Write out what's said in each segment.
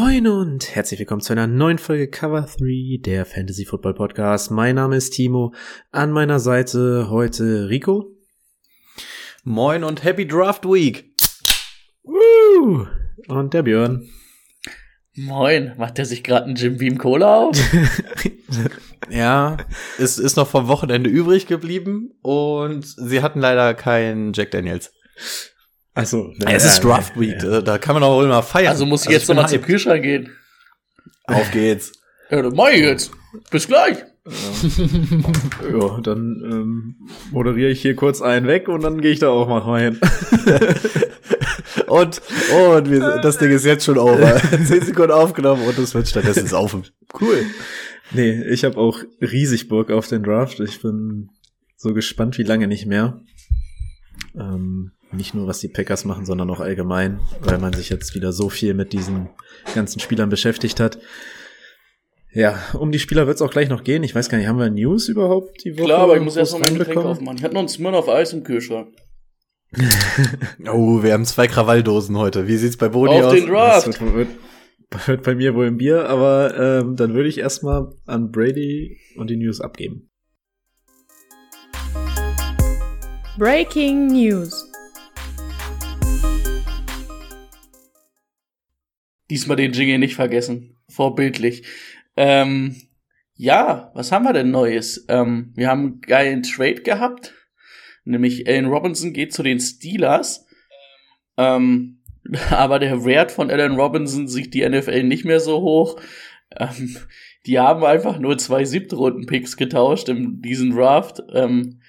Moin und herzlich willkommen zu einer neuen Folge Cover 3 der Fantasy Football Podcast. Mein Name ist Timo. An meiner Seite heute Rico. Moin und Happy Draft Week. Woo! Und der Björn. Moin, macht der sich gerade einen Jim Beam Cola auf? Ja, es ist noch vom Wochenende übrig geblieben und sie hatten leider keinen Jack Daniels. Also, es ist Draft Week, Ja. da kann man auch immer feiern. Also muss ich jetzt bin nochmal zum. Kühlschrank gehen. Auf geht's. Ja, dann mach ich jetzt. Bis gleich. Ja, dann ähm, moderiere ich hier kurz einen weg und dann gehe ich da auch mal rein. Und, und wir, das Ding ist jetzt schon over. Zehn Sekunden aufgenommen und es wird stattdessen saufen. Cool. Nee, ich habe auch riesig Bock auf den Draft. Ich bin so gespannt wie lange nicht mehr. Ähm, nicht nur, was die Packers machen, sondern auch allgemein, weil man sich jetzt wieder so viel mit diesen ganzen Spielern beschäftigt hat. Ja, um die Spieler wird es auch gleich noch gehen. Ich weiß gar nicht, haben wir News überhaupt die Woche? Klar, aber ich muss erst noch mein Getränk aufmachen. Ich hatte noch einen Smirnoff Eis im Kühlschrank. Oh, wir haben zwei Krawalldosen heute. Wie sieht's bei Boni Auf aus? den Draft. Das wird, wird, wird bei mir wohl im Bier, aber ähm, dann würde ich erstmal an Brady und die News abgeben. Breaking News. Diesmal den Jingle nicht vergessen. Vorbildlich. Ähm, ja, was haben wir denn Neues? Ähm, wir haben einen geilen Trade gehabt. Nämlich Allen Robinson geht zu den Steelers. Ähm, aber der Wert von Allen Robinson sieht die NFL nicht mehr so hoch. Ähm, die haben einfach nur zwei Siebtrunden-Picks getauscht in diesem Draft. Ähm,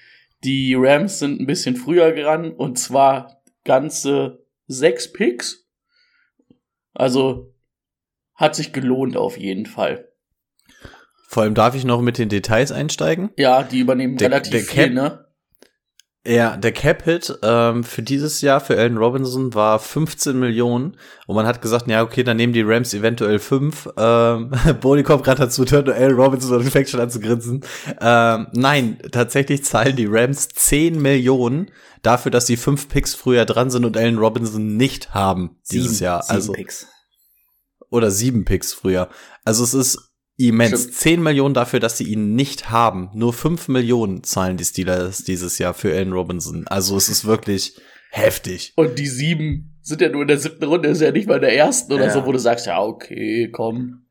die Rams sind ein bisschen früher gerannt und zwar ganze sechs Picks. Also hat sich gelohnt auf jeden Fall. Vor allem darf ich noch mit den Details einsteigen. Ja, die übernehmen Der- relativ der viel, Cap- ne? Ja, der Cap-Hit ähm, für dieses Jahr für Allen Robinson war 15 Millionen und man hat gesagt, ja okay, dann nehmen die Rams eventuell 5. Ähm, Boni kommt gerade dazu, hört nur Allen Robinson und fängt schon an zu grinsen. Ähm, nein, tatsächlich zahlen die Rams 10 Millionen dafür, dass sie fünf Picks früher dran sind und Allen Robinson nicht haben dieses Sieben- Jahr. sieben also Picks. oder sieben Picks früher. Also es ist immens. Stimmt. 10 Millionen dafür, dass sie ihn nicht haben. Nur 5 Millionen zahlen die Steelers dieses Jahr für Allen Robinson. Also es ist wirklich heftig. Und die sieben sind ja nur in der siebten Runde, ist ja nicht mal in der ersten oder Ja. so, wo du sagst, ja, okay, komm.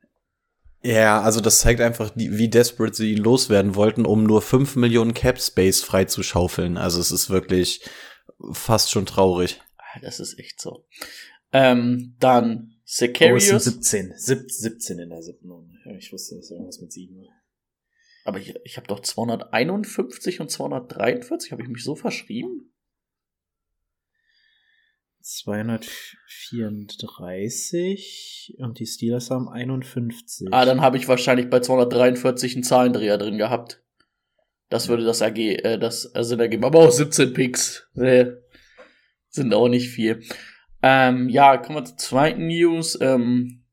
Ja, also das zeigt einfach, wie desperate sie ihn loswerden wollten, um nur 5 Millionen Cap Space freizuschaufeln. Also es ist wirklich fast schon traurig. Ah, Das ist echt so. Ähm, dann Oh, es sind Sicarius. 17. Sieb, 17 in der siebten Runde. Ja, ich wusste, dass irgendwas mit 7 war. aber ich, ich habe doch 251 und 243. Habe ich mich so verschrieben? 234 und die Steelers haben 51. Ah, dann habe ich wahrscheinlich bei 243 einen Zahlendreher drin gehabt. Das würde das AG, äh, das Sinn ergeben. Aber auch 17 Picks. Äh, sind auch nicht viel. Ähm, ja, kommen wir zur zweiten News. Ähm,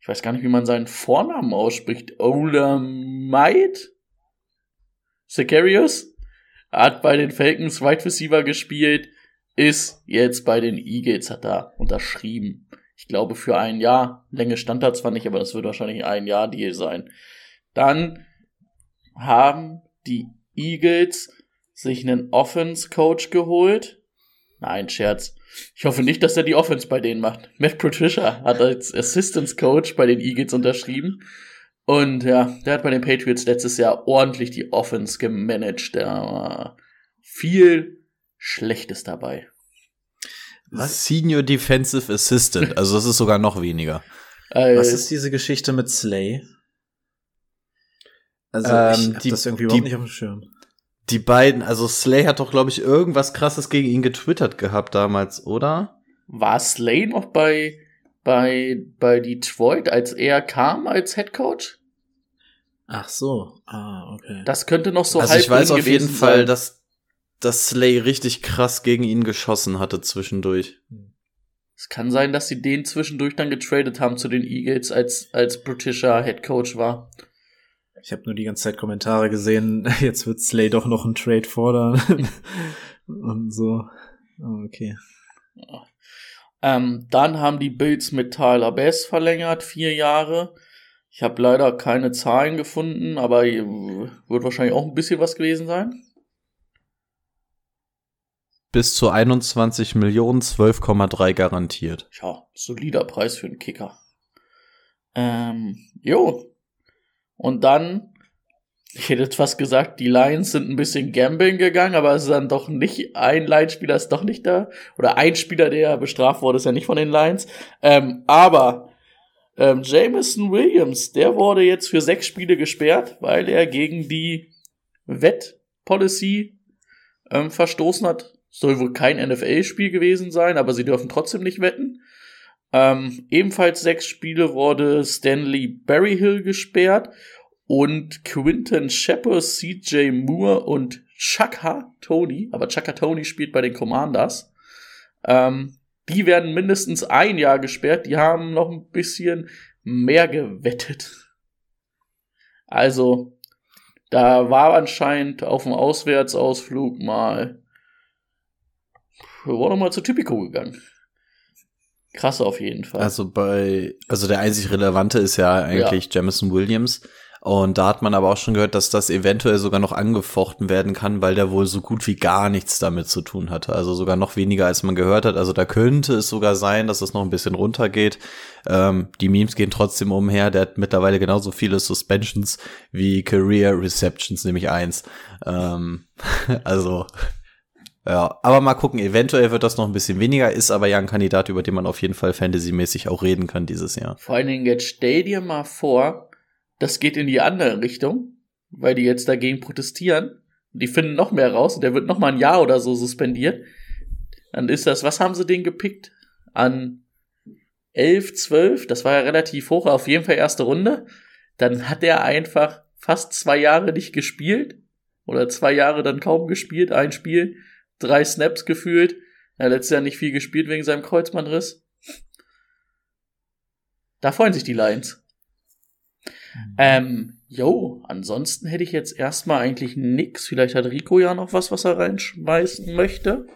ich weiß gar nicht, wie man seinen Vornamen ausspricht. Olamide? Sicarius? Hat bei den Falcons Wide Receiver gespielt. Ist jetzt bei den Eagles, hat er unterschrieben. Ich glaube für ein Jahr. Länge stand da zwar nicht, aber das wird wahrscheinlich ein Jahr Deal sein. Dann haben die Eagles sich einen Offense-Coach geholt. Nein, Scherz. Ich hoffe nicht, dass er die Offense bei denen macht. Matt Patricia hat als Assistance Coach bei den Eagles unterschrieben. Und ja, der hat bei den Patriots letztes Jahr ordentlich die Offense gemanagt. Da war viel Schlechtes dabei. Was? Senior Defensive Assistant. Also das ist sogar noch weniger. Äh, Was ist diese Geschichte mit Slay? Also Ähm, ich hab die- das irgendwie überhaupt die- nicht auf dem Schirm. Die beiden, also Slay hat doch, glaube ich, irgendwas krasses gegen ihn getwittert gehabt damals, oder? war Slay noch bei bei, bei Detroit, als er kam als Head Coach. Ach so. Ah, okay. Das könnte noch so also halb ich weiß auf jeden gewesen Fall, sein. dass, dass Slay richtig krass gegen ihn geschossen hatte zwischendurch. Es kann sein, dass sie den zwischendurch dann getradet haben zu den Eagles, als, als britischer Head Coach war. Ich habe nur die ganze Zeit Kommentare gesehen, jetzt wird Slay doch noch einen Trade fordern. Und so. Ah, Okay. Ähm, dann haben die Bills mit Tyler Bass verlängert, vier Jahre. Ich habe leider keine Zahlen gefunden, aber äh, wird wahrscheinlich auch ein bisschen was gewesen sein. Bis zu 21 Millionen, 12,3 garantiert. Ja, solider Preis für einen Kicker. Ähm, jo. Und dann, ich hätte jetzt fast gesagt, die Lions sind ein bisschen gambling gegangen, aber es ist dann doch nicht, ein Lions-Spieler ist doch nicht da. Oder ein Spieler, der bestraft wurde, ist ja nicht von den Lions. Ähm, aber ähm, Jameson Williams, der wurde jetzt für sechs Spiele gesperrt, weil er gegen die Wettpolicy ähm, verstoßen hat. Soll wohl kein NFL-Spiel gewesen sein, aber sie dürfen trotzdem nicht wetten. Ähm, ebenfalls sechs Spiele wurde Stanley Berryhill gesperrt und Quinton Shepard, CJ Moore und Chaka Tony, aber Chaka Tony spielt bei den Commanders. Ähm, die werden mindestens ein Jahr gesperrt. Die haben noch ein bisschen mehr gewettet. Also, da war anscheinend auf dem Auswärtsausflug mal. Wir wurden mal zu Typico gegangen. Krass auf jeden Fall. Also bei, also der einzig relevante ist ja eigentlich Jamison Williams. Und da hat man aber auch schon gehört, dass das eventuell sogar noch angefochten werden kann, weil der wohl so gut wie gar nichts damit zu tun hatte. Also sogar noch weniger, als man gehört hat. Also da könnte es sogar sein, dass es noch ein bisschen runtergeht. Ähm, die Memes gehen trotzdem umher. Der hat mittlerweile genauso viele Suspensions wie Career Receptions, nämlich eins. Ähm, also ja, aber mal gucken, eventuell wird das noch ein bisschen weniger, ist aber ja ein Kandidat, über den man auf jeden Fall fantasymäßig auch reden kann dieses Jahr. Vor allen Dingen jetzt stell dir mal vor, das geht in die andere Richtung, weil die jetzt dagegen protestieren. Die finden noch mehr raus und der wird noch mal ein Jahr oder so suspendiert. Dann ist das, was haben sie den gepickt? An 11, 12, das war ja relativ hoch, auf jeden Fall erste Runde. Dann hat er einfach fast zwei Jahre nicht gespielt. Oder zwei Jahre dann kaum gespielt, ein Spiel, drei Snaps gefühlt. Er hat letztes Jahr nicht viel gespielt wegen seinem Kreuzbandriss. Da freuen sich die Lions. Ähm, jo, ansonsten hätte ich jetzt erstmal eigentlich nix. Vielleicht hat Rico ja noch was, was er reinschmeißen möchte.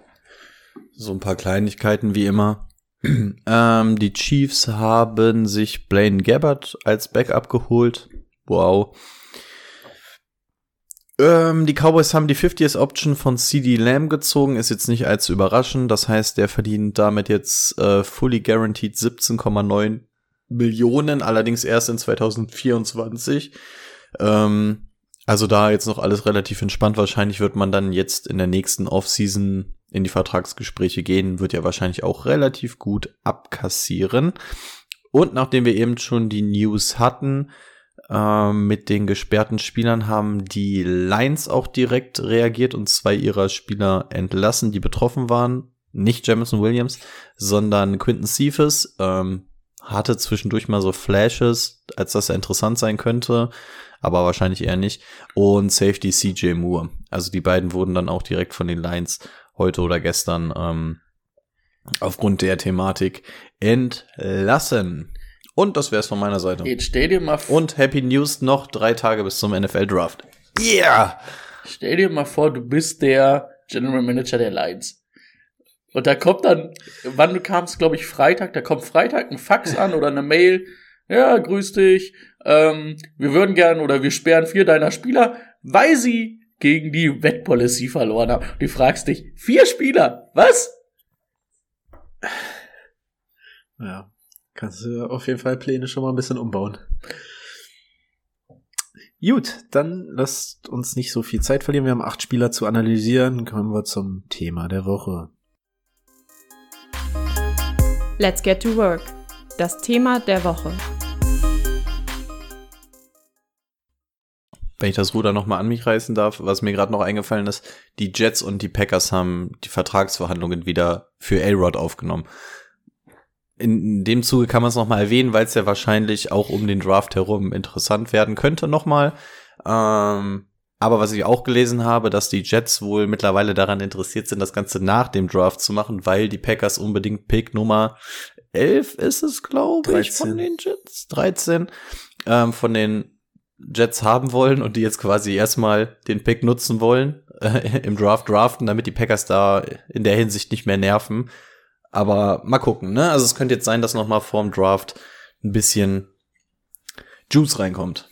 So ein paar Kleinigkeiten wie immer. ähm, die Chiefs haben sich Blaine Gabbard als Backup geholt. Wow. Ähm, die Cowboys haben die 50th Option von CD Lamb gezogen, ist jetzt nicht allzu überraschend. Das heißt, der verdient damit jetzt äh, fully guaranteed 17,9 Millionen, allerdings erst in 2024. Ähm, also da jetzt noch alles relativ entspannt. Wahrscheinlich wird man dann jetzt in der nächsten Offseason in die Vertragsgespräche gehen, wird ja wahrscheinlich auch relativ gut abkassieren. Und nachdem wir eben schon die News hatten, ähm, mit den gesperrten Spielern haben die Lions auch direkt reagiert und zwei ihrer Spieler entlassen, die betroffen waren. Nicht Jamison Williams, sondern Quinton Cephas. Ähm, hatte zwischendurch mal so Flashes, als dass er interessant sein könnte, aber wahrscheinlich eher nicht. Und Safety CJ Moore. Also die beiden wurden dann auch direkt von den Lions heute oder gestern ähm, aufgrund der Thematik entlassen. Und das wär's von meiner Seite. Jetzt stell dir mal Und Happy News noch drei Tage bis zum NFL Draft. Yeah! stell dir mal vor, du bist der General Manager der Lions. Und da kommt dann, wann du kamst, glaube ich, Freitag, da kommt Freitag ein Fax an oder eine Mail. Ja, grüß dich. Ähm, wir würden gern oder wir sperren vier deiner Spieler, weil sie gegen die Wettpolicy verloren haben. Du fragst dich, vier Spieler? Was? Ja. Kannst du auf jeden Fall Pläne schon mal ein bisschen umbauen. Gut, dann lasst uns nicht so viel Zeit verlieren. Wir haben acht Spieler zu analysieren. Kommen wir zum Thema der Woche. Let's get to work. Das Thema der Woche. Wenn ich das Ruder nochmal an mich reißen darf, was mir gerade noch eingefallen ist, die Jets und die Packers haben die Vertragsverhandlungen wieder für A-Rod aufgenommen. In dem Zuge kann man es nochmal erwähnen, weil es ja wahrscheinlich auch um den Draft herum interessant werden könnte nochmal. Ähm, aber was ich auch gelesen habe, dass die Jets wohl mittlerweile daran interessiert sind, das Ganze nach dem Draft zu machen, weil die Packers unbedingt Pick Nummer 11 ist es, glaube ich, von den Jets. 13 ähm, von den Jets haben wollen und die jetzt quasi erstmal den Pick nutzen wollen äh, im Draft draften, damit die Packers da in der Hinsicht nicht mehr nerven. Aber mal gucken, ne? Also es könnte jetzt sein, dass noch mal vorm Draft ein bisschen Juice reinkommt.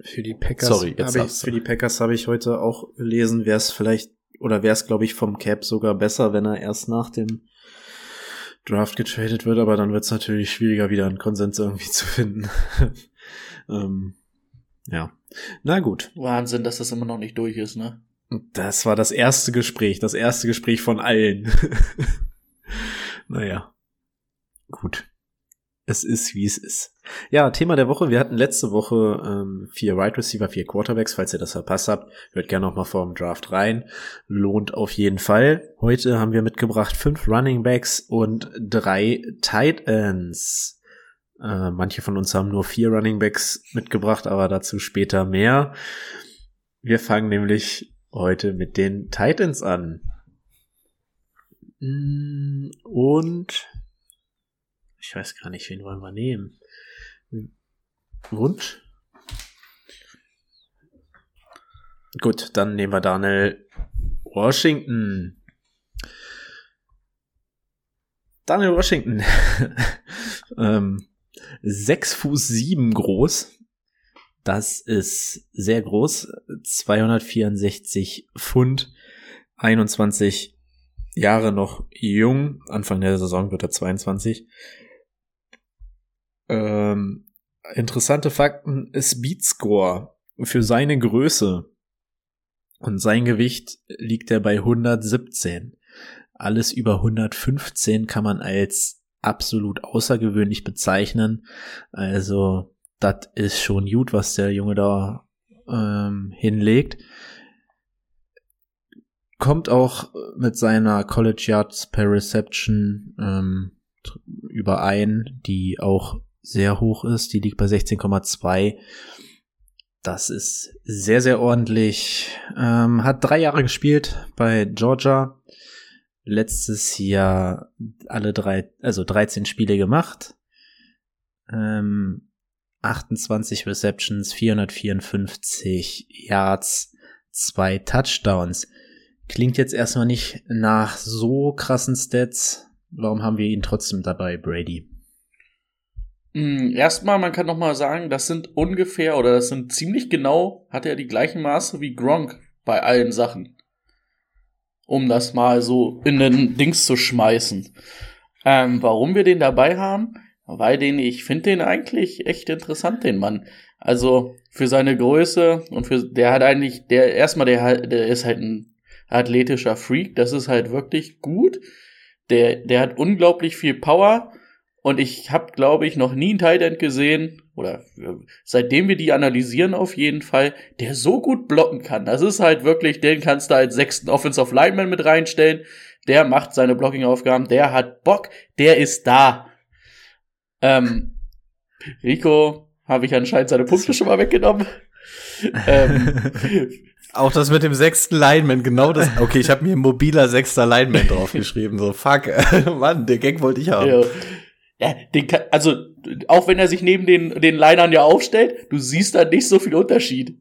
Für die Packers Sorry, jetzt habe ich, für die Packers habe ich heute auch gelesen, wäre es vielleicht oder wäre es glaube ich vom Cap sogar besser, wenn er erst nach dem Draft getradet wird, aber dann wird es natürlich schwieriger wieder einen Konsens irgendwie zu finden. ähm, ja. Na gut. Wahnsinn, dass das immer noch nicht durch ist, ne? Das war das erste Gespräch, das erste Gespräch von allen. naja. Gut. Es ist, wie es ist. Ja, Thema der Woche. Wir hatten letzte Woche ähm, vier Wide Receiver, vier Quarterbacks. Falls ihr das verpasst habt, hört gerne noch mal vor dem Draft rein. Lohnt auf jeden Fall. Heute haben wir mitgebracht fünf Running Backs und drei Tight Ends. Äh, manche von uns haben nur vier Running Backs mitgebracht, aber dazu später mehr. Wir fangen nämlich heute mit den Titans an. Mm, Und ich weiß gar nicht, wen wollen wir nehmen. Wunsch? Gut, dann nehmen wir Daniel Washington. Daniel Washington. ähm, 6 Fuß 7 groß. Das ist sehr groß. 264 Pfund. 21 Jahre noch jung. Anfang der Saison wird er 22. Ähm, interessante Fakten. Speed Score für seine Größe und sein Gewicht liegt er bei 117. Alles über 115 kann man als absolut außergewöhnlich bezeichnen. Also, das ist schon gut, was der Junge da ähm, hinlegt. Kommt auch mit seiner College Yards per Reception ähm, überein, die auch sehr hoch ist. Die liegt bei 16,2. Das ist sehr, sehr ordentlich. Ähm, hat drei Jahre gespielt bei Georgia. Letztes Jahr alle drei, also 13 Spiele gemacht. Ähm, 28 Receptions, 454 Yards, zwei Touchdowns. Klingt jetzt erstmal nicht nach so krassen Stats. Warum haben wir ihn trotzdem dabei, Brady? Mm, Erstmal, man kann noch mal sagen, das sind ungefähr oder das sind ziemlich genau, hat er die gleichen Maße wie Gronk bei allen Sachen. Um das mal so in den Dings zu schmeißen. Ähm, warum wir den dabei haben? Weil den, ich finde den eigentlich echt interessant, den Mann. Also für seine Größe und für, der hat eigentlich, der, erstmal, der, der ist halt ein athletischer Freak, das ist halt wirklich gut. Der, der hat unglaublich viel Power und ich habe, glaube ich, noch nie einen Tight End gesehen, oder äh, seitdem wir die analysieren auf jeden Fall, der so gut blocken kann. Das ist halt wirklich, den kannst du als sechsten Offensive Lineman mit reinstellen. Der macht seine Blocking-Aufgaben, der hat Bock, der ist da. Ähm, Rico habe ich anscheinend seine Punkte schon mal weggenommen. ähm, Auch das mit dem sechsten Lineman, genau das. Okay, ich habe mir mobiler sechster Lineman draufgeschrieben. So, fuck, Mann, der Gag wollte ich haben. Ja. Ja, den kann, also, auch wenn er sich neben den, den Linern ja aufstellt, du siehst da nicht so viel Unterschied.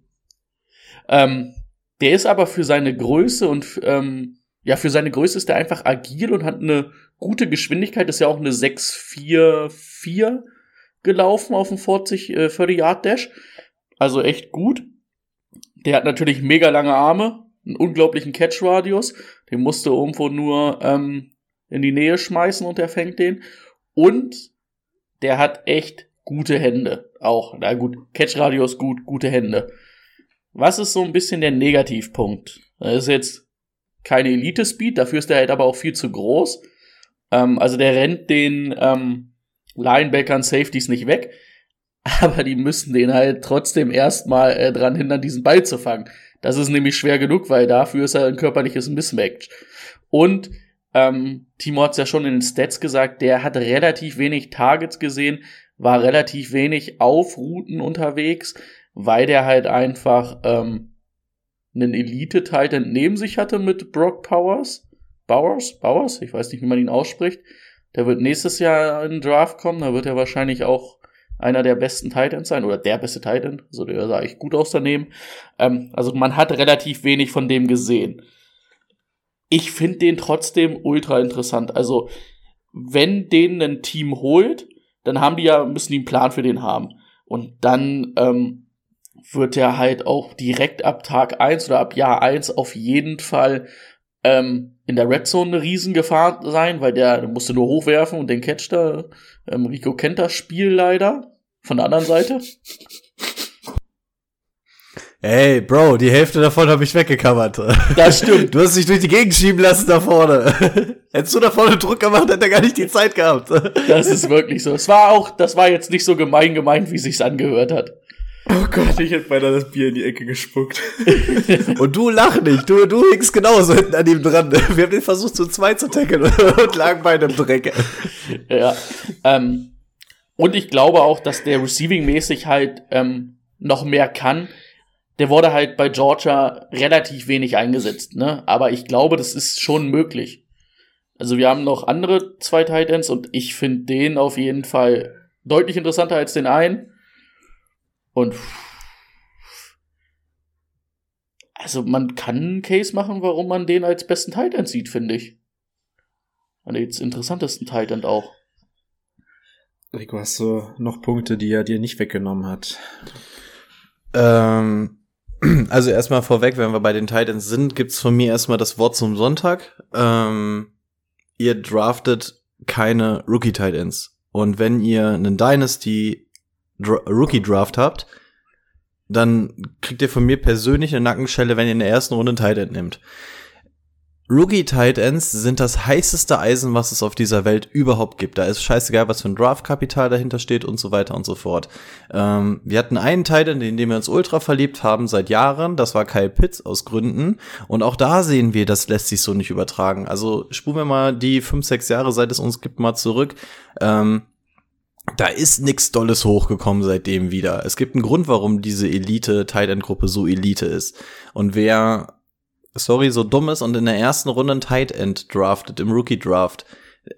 Ähm, der ist aber für seine Größe und, ähm, ja, für seine Größe ist er einfach agil und hat eine gute Geschwindigkeit, ist ja auch eine 6-4-4 gelaufen auf dem 40, äh, 40 Yard Dash. Also echt gut. Der hat natürlich mega lange Arme, einen unglaublichen Catch-Radius. Den musste irgendwo nur, ähm, in die Nähe schmeißen und er fängt den. Und der hat echt gute Hände. Auch, na gut, Catch-Radius gut, gute Hände. Was ist so ein bisschen der Negativpunkt? Das ist jetzt keine Elite-Speed, dafür ist der halt aber auch viel zu groß. Ähm, also der rennt den ähm, Linebackern, Safeties nicht weg, aber die müssen den halt trotzdem erstmal äh, dran hindern, diesen Ball zu fangen. Das ist nämlich schwer genug, weil dafür ist er ein körperliches Mismatch. Und Ähm, Timo hat es ja schon in den Stats gesagt, der hat relativ wenig Targets gesehen, war relativ wenig auf Routen unterwegs, weil der halt einfach ähm, einen Elite-Titan neben sich hatte mit Brock Powers. Bowers? Bowers? Ich weiß nicht, wie man ihn ausspricht. Der wird nächstes Jahr in den Draft kommen, da wird er wahrscheinlich auch einer der besten Titans sein oder der beste Titan. Also der sah echt gut aus daneben. Ähm, also man hat relativ wenig von dem gesehen. Ich finde den trotzdem ultra interessant. Also wenn den ein Team holt, dann haben die ja, müssen die einen Plan für den haben. Und dann ähm, wird er halt auch direkt ab Tag eins oder ab Jahr eins auf jeden Fall ähm, in der Red Zone eine Riesengefahr sein, weil der, der musste nur hochwerfen und den Catch da. Ähm, Rico kennt das Spiel leider. Von der anderen Seite. Ey, Bro, die Hälfte davon habe ich weggekammert. Das stimmt. Du hast dich durch die Gegend schieben lassen da vorne. Hättest du da vorne Druck gemacht, hätte er gar nicht die Zeit gehabt. Das ist wirklich so. Es war auch, das war jetzt nicht so gemein gemeint, wie sich's angehört hat. Oh Gott, ich hätte beinahe das Bier in die Ecke gespuckt. Und du lach nicht, du, du hängst genauso hinten an ihm dran. Wir haben den versucht zu zweit zu tackeln und lagen beide im Dreck. Ja. Ähm, und ich glaube auch, dass der Receiving-mäßig halt ähm, noch mehr kann. Der wurde halt bei Georgia relativ wenig eingesetzt, ne? Aber ich glaube, das ist schon möglich. Also wir haben noch andere zwei Titans und ich finde den auf jeden Fall deutlich interessanter als den einen. Und also man kann einen Case machen, warum man den als besten Titan sieht, finde ich. Und als interessantesten Titan auch. Rico, hast du noch Punkte, die er dir nicht weggenommen hat? Ähm, also erstmal vorweg, wenn wir bei den Titans sind, gibt's von mir erstmal das Wort zum Sonntag. Ähm, ihr draftet keine Rookie Titans. Und wenn ihr einen Dynasty Rookie Draft habt, dann kriegt ihr von mir persönlich eine Nackenschelle, wenn ihr in der ersten Runde einen Titan nimmt. Rookie Tight Ends sind das heißeste Eisen, was es auf dieser Welt überhaupt gibt. Da ist scheißegal, was für ein Draftkapital dahinter steht und so weiter und so fort. Ähm, wir hatten einen Tight End, in dem wir uns ultra verliebt haben seit Jahren. Das war Kyle Pitts aus Gründen. Und auch da sehen wir, das lässt sich so nicht übertragen. Also spulen wir mal die fünf, sechs Jahre, seit es uns gibt, mal zurück. Ähm, da ist nix Dolles hochgekommen seitdem wieder. Es gibt einen Grund, warum diese Elite Tight End Gruppe so Elite ist. Und wer sorry, so dumm ist und in der ersten Runde ein Tight End draftet, im Rookie Draft,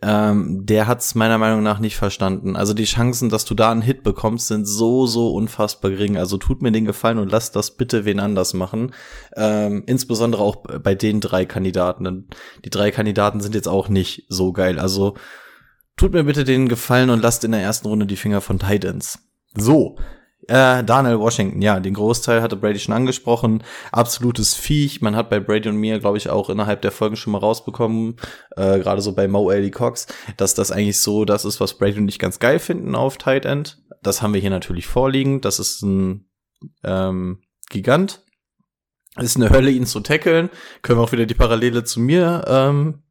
ähm, der hat es meiner Meinung nach nicht verstanden. Also die Chancen, dass du da einen Hit bekommst, sind so, so unfassbar gering. Also tut mir den Gefallen und lass das bitte wen anders machen. Ähm, insbesondere auch bei den drei Kandidaten. Die drei Kandidaten sind jetzt auch nicht so geil. Also tut mir bitte den Gefallen und lasst in der ersten Runde die Finger von Titans. So, äh, Daniel Washington, ja, den Großteil hatte Brady schon angesprochen. Absolutes Viech. Man hat bei Brady und mir, glaube ich, auch innerhalb der Folgen schon mal rausbekommen, äh, gerade so bei Mo Ellie Cox, dass das eigentlich so das ist, was Brady und ich ganz geil finden auf Tight End. Das haben wir hier natürlich vorliegen. Das ist ein ähm, Gigant. Ist eine Hölle, ihn zu tackeln. Können wir auch wieder die Parallele zu mir ähm,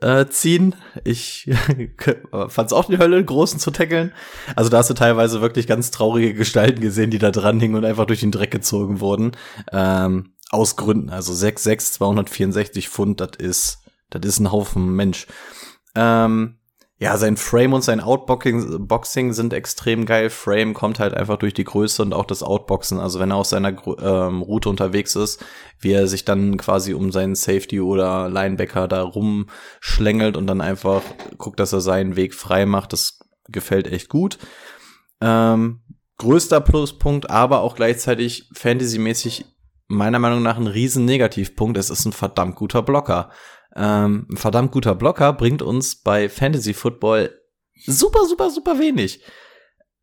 äh, ziehen. Ich fand es auch die Hölle, Großen zu tackeln. Also da hast du teilweise wirklich ganz traurige Gestalten gesehen, die da dran hingen und einfach durch den Dreck gezogen wurden. Ähm, aus Gründen. Also 6'6, 264 Pfund, das ist, das ist ein Haufen Mensch. Ähm, ja, sein Frame und sein Outboxing Boxing sind extrem geil. Frame kommt halt einfach durch die Größe und auch das Outboxen. Also wenn er aus seiner ähm, Route unterwegs ist, wie er sich dann quasi um seinen Safety oder Linebacker da rumschlängelt und dann einfach guckt, dass er seinen Weg frei macht, das gefällt echt gut. Ähm, größter Pluspunkt, aber auch gleichzeitig fantasymäßig meiner Meinung nach ein riesen Negativpunkt. Es ist ein verdammt guter Blocker ähm, ein verdammt guter Blocker bringt uns bei Fantasy Football super, super, super wenig.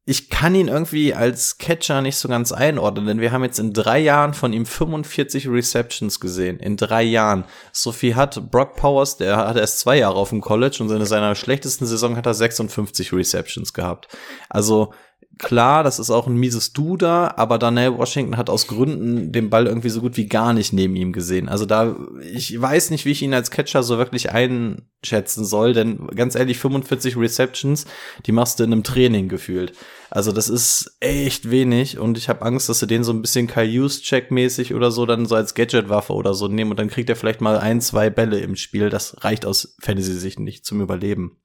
Ich kann ihn irgendwie als Catcher nicht so ganz einordnen, denn wir haben jetzt in drei Jahren von ihm 45 Receptions gesehen. In drei Jahren. So viel hat Brock Powers, der hat erst zwei Jahre auf dem College und in seiner schlechtesten Saison hat er 56 Receptions gehabt. Also klar, das ist auch ein mieses Du da, aber Daniel Washington hat aus Gründen den Ball irgendwie so gut wie gar nicht neben ihm gesehen. Also da, ich weiß nicht, wie ich ihn als Catcher so wirklich einschätzen soll, denn ganz ehrlich, 45 Receptions, die machst du in einem Training gefühlt. Also das ist echt wenig und ich habe Angst, dass sie den so ein bisschen Kyle check mäßig oder so dann so als Gadget-Waffe oder so nehmen und dann kriegt er vielleicht mal ein, zwei Bälle im Spiel. Das reicht aus Fantasy-Sicht nicht zum Überleben.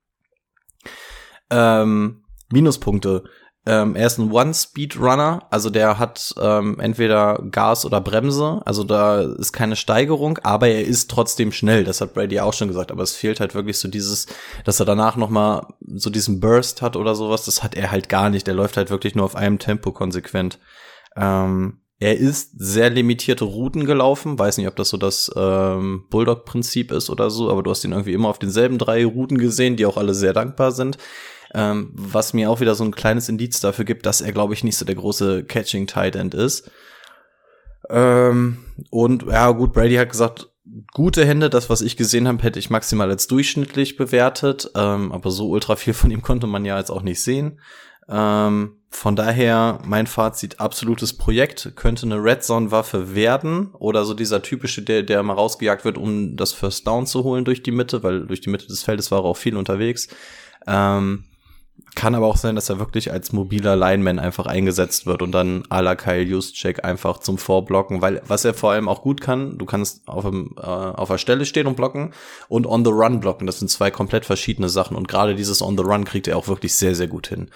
Ähm, Minuspunkte. Ähm, er ist ein One-Speed-Runner, also der hat ähm, entweder Gas oder Bremse, also da ist keine Steigerung, aber er ist trotzdem schnell, das hat Brady auch schon gesagt, aber es fehlt halt wirklich so dieses, dass er danach noch mal so diesen Burst hat oder sowas, das hat er halt gar nicht, der läuft halt wirklich nur auf einem Tempo konsequent. Ähm, er ist sehr limitierte Routen gelaufen, weiß nicht, ob das so das ähm, Bulldog-Prinzip ist oder so, aber du hast ihn irgendwie immer auf denselben drei Routen gesehen, die auch alle sehr dankbar sind. Ähm, was mir auch wieder so ein kleines Indiz dafür gibt, dass er, glaube ich, nicht so der große Catching Tight End ist. Ähm, und ja, gut, Brady hat gesagt, gute Hände, das, was ich gesehen habe, hätte ich maximal als durchschnittlich bewertet. Ähm, aber so ultra viel von ihm konnte man ja jetzt auch nicht sehen. Ähm, von daher, mein Fazit, absolutes Projekt, könnte eine Red Zone-Waffe werden oder so dieser typische, der, der mal rausgejagt wird, um das First Down zu holen durch die Mitte, weil durch die Mitte des Feldes war er auch viel unterwegs. Ähm, kann aber auch sein, dass er wirklich als mobiler Lineman einfach eingesetzt wird und dann à la Kyle Juszczyk einfach zum Vorblocken, weil was er vor allem auch gut kann, du kannst auf, dem, äh, auf der Stelle stehen und blocken und on the run blocken. Das sind zwei komplett verschiedene Sachen und gerade dieses on the run kriegt er auch wirklich sehr, sehr gut hin.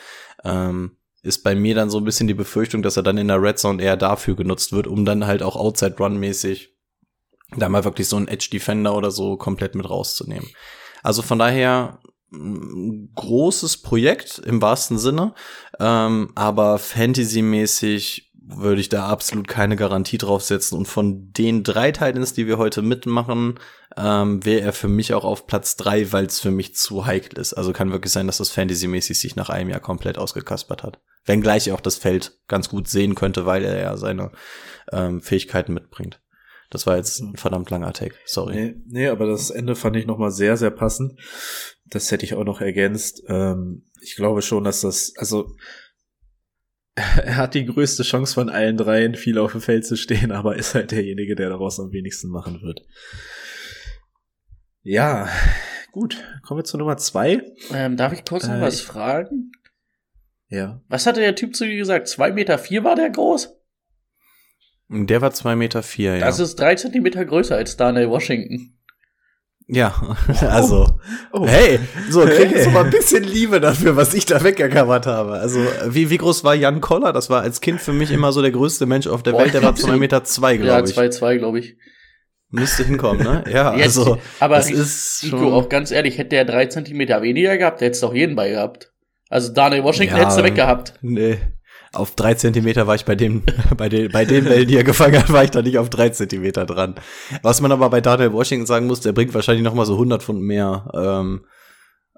Ähm, ist bei mir dann so ein bisschen die Befürchtung, dass er dann in der Red Zone eher dafür genutzt wird, um dann halt auch Outside Run mäßig da mal wirklich so einen Edge Defender oder so komplett mit rauszunehmen. Also von daher großes Projekt im wahrsten Sinne, ähm, aber Fantasy-mäßig würde ich da absolut keine Garantie draufsetzen. Und von den drei Titans, die wir heute mitmachen, ähm, wäre er für mich auch auf Platz drei, weil es für mich zu heikel ist. Also kann wirklich sein, dass das Fantasy-mäßig sich nach einem Jahr komplett ausgekaspert hat. Wenngleich er auch das Feld ganz gut sehen könnte, weil er ja seine ähm, Fähigkeiten mitbringt. Das war jetzt ein verdammt langer Take, sorry. Nee, nee aber das Ende fand ich nochmal sehr, sehr passend. Das hätte ich auch noch ergänzt. Ähm, ich glaube schon, dass das, also er hat die größte Chance von allen dreien, viel auf dem Feld zu stehen, aber ist halt derjenige, der daraus am wenigsten machen wird. Ja, gut. Kommen wir zur Nummer zwei. Ähm, darf ich kurz noch äh, was fragen? Ja. Was hatte der Typ zu dir gesagt? Zwei Meter vier war der groß? Der war zwei Meter, vier, ja. Das ist drei Zentimeter größer als Daniel Washington. Ja, also, oh. hey, so, krieg jetzt mal ein bisschen Liebe dafür, was ich da weggecommert habe. Also, wie, wie groß war Jan Koller? Das war als Kind für mich immer so der größte Mensch auf der Boah, Welt. Der war zwei Meter, zwei, glaube ja, ich. Ja, zwei, zwei, glaube ich. Müsste hinkommen, ne? Ja, Jetzt, also, aber das ist Rico, auch ganz ehrlich, hätte der drei Zentimeter weniger gehabt, der hätte es doch jeden bei gehabt. Also, Daniel Washington ja, hättest du weggehabt. Nee auf drei Zentimeter war ich bei dem, bei den, bei den Bällen, die er gefangen hat, war ich da nicht auf drei Zentimeter dran. Was man aber bei Daniel Washington sagen muss, der bringt wahrscheinlich noch mal so 100 Pfund mehr ähm,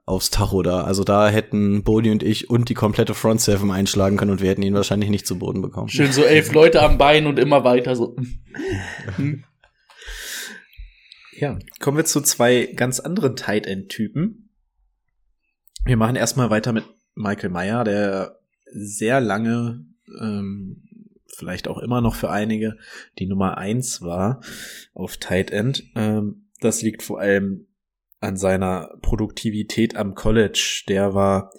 aufs Tacho da. Also da hätten Boni und ich und die komplette Front Seven einschlagen können und wir hätten ihn wahrscheinlich nicht zu Boden bekommen. Schön so elf Leute am Bein und immer weiter so. ja, kommen wir zu zwei ganz anderen Tight End Typen. Wir machen erstmal weiter mit Michael Meyer, der sehr lange, ähm, vielleicht auch immer noch für einige, die Nummer eins war auf Tight End. Ähm, das liegt vor allem an seiner Produktivität am College. Der war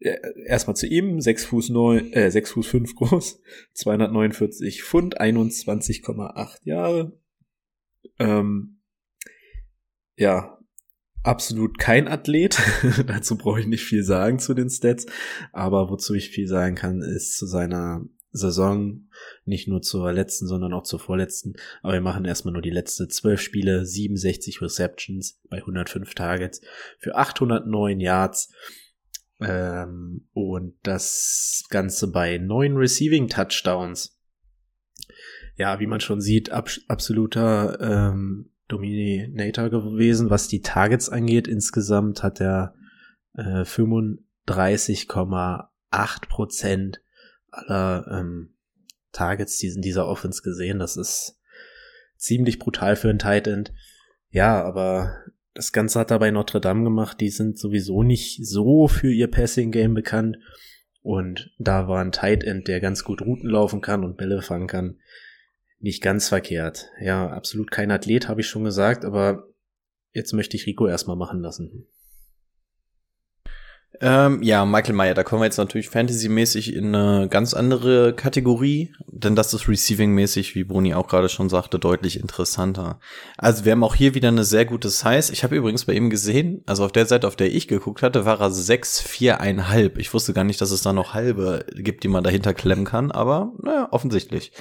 äh, erstmal zu ihm, 6 Fuß 9, äh, 6 Fuß 5 groß, 249 Pfund, 21,8 Jahre. Ähm, ja, absolut kein Athlet. Dazu brauche ich nicht viel sagen zu den Stats. Aber wozu ich viel sagen kann, ist zu seiner Saison, nicht nur zur letzten, sondern auch zur vorletzten. Aber wir machen erstmal nur die letzte. Zwölf Spiele, 67 Receptions bei 105 Targets für 809 Yards. Ähm, und das Ganze bei neun Receiving Touchdowns. Ja, wie man schon sieht, ab, absoluter ähm, Dominator gewesen, was die Targets angeht. Insgesamt hat er äh, 35,8 Prozent aller ähm, Targets in dieser Offense gesehen. Das ist ziemlich brutal für ein Tight End. Ja, aber das Ganze hat er bei Notre Dame gemacht. Die sind sowieso nicht so für ihr Passing Game bekannt. Und da war ein Tight End, der ganz gut Routen laufen kann und Bälle fangen kann, nicht ganz verkehrt. Ja, absolut kein Athlet, habe ich schon gesagt, aber jetzt möchte ich Rico erstmal machen lassen. Ähm, ja, Michael Meyer, da kommen wir jetzt natürlich fantasymäßig in eine ganz andere Kategorie, denn das ist receiving-mäßig, wie Bruni auch gerade schon sagte, deutlich interessanter. Also wir haben auch hier wieder eine sehr gute Size. Ich habe übrigens bei ihm gesehen, also auf der Seite, auf der ich geguckt hatte, war er 6, 4, 1,5. Ich wusste gar nicht, dass es da noch halbe gibt, die man dahinter klemmen kann, aber naja, offensichtlich.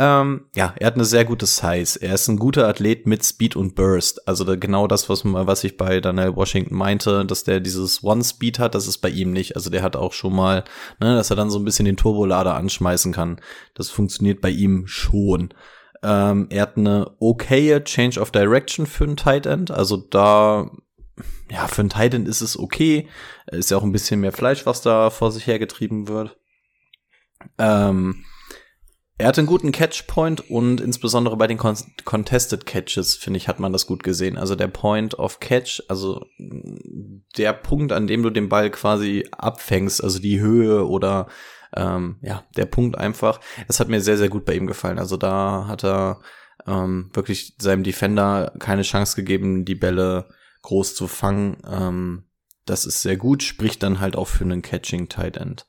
Ähm, ja, er hat eine sehr gute Size. Er ist ein guter Athlet mit Speed und Burst. Also da, genau das, was, was ich bei Daniel Washington meinte, dass der dieses One-Speed hat, das ist bei ihm nicht. Also der hat auch schon mal, ne, dass er dann so ein bisschen den Turbolader anschmeißen kann. Das funktioniert bei ihm schon. Ähm, er hat eine okaye Change of Direction für einen Tight End. Also da ja, für einen Tight End ist es okay. Ist ja auch ein bisschen mehr Fleisch, was da vor sich hergetrieben wird. Ähm, er hatte einen guten Catchpoint und insbesondere bei den Con Contested Catches, finde ich, hat man das gut gesehen. Also der Point of Catch, also der Punkt, an dem du den Ball quasi abfängst, also die Höhe oder ähm, ja, der Punkt einfach, das hat mir sehr, sehr gut bei ihm gefallen. Also da hat er ähm, wirklich seinem Defender keine Chance gegeben, die Bälle groß zu fangen. Ähm, das ist sehr gut, spricht dann halt auch für einen Catching Tight End.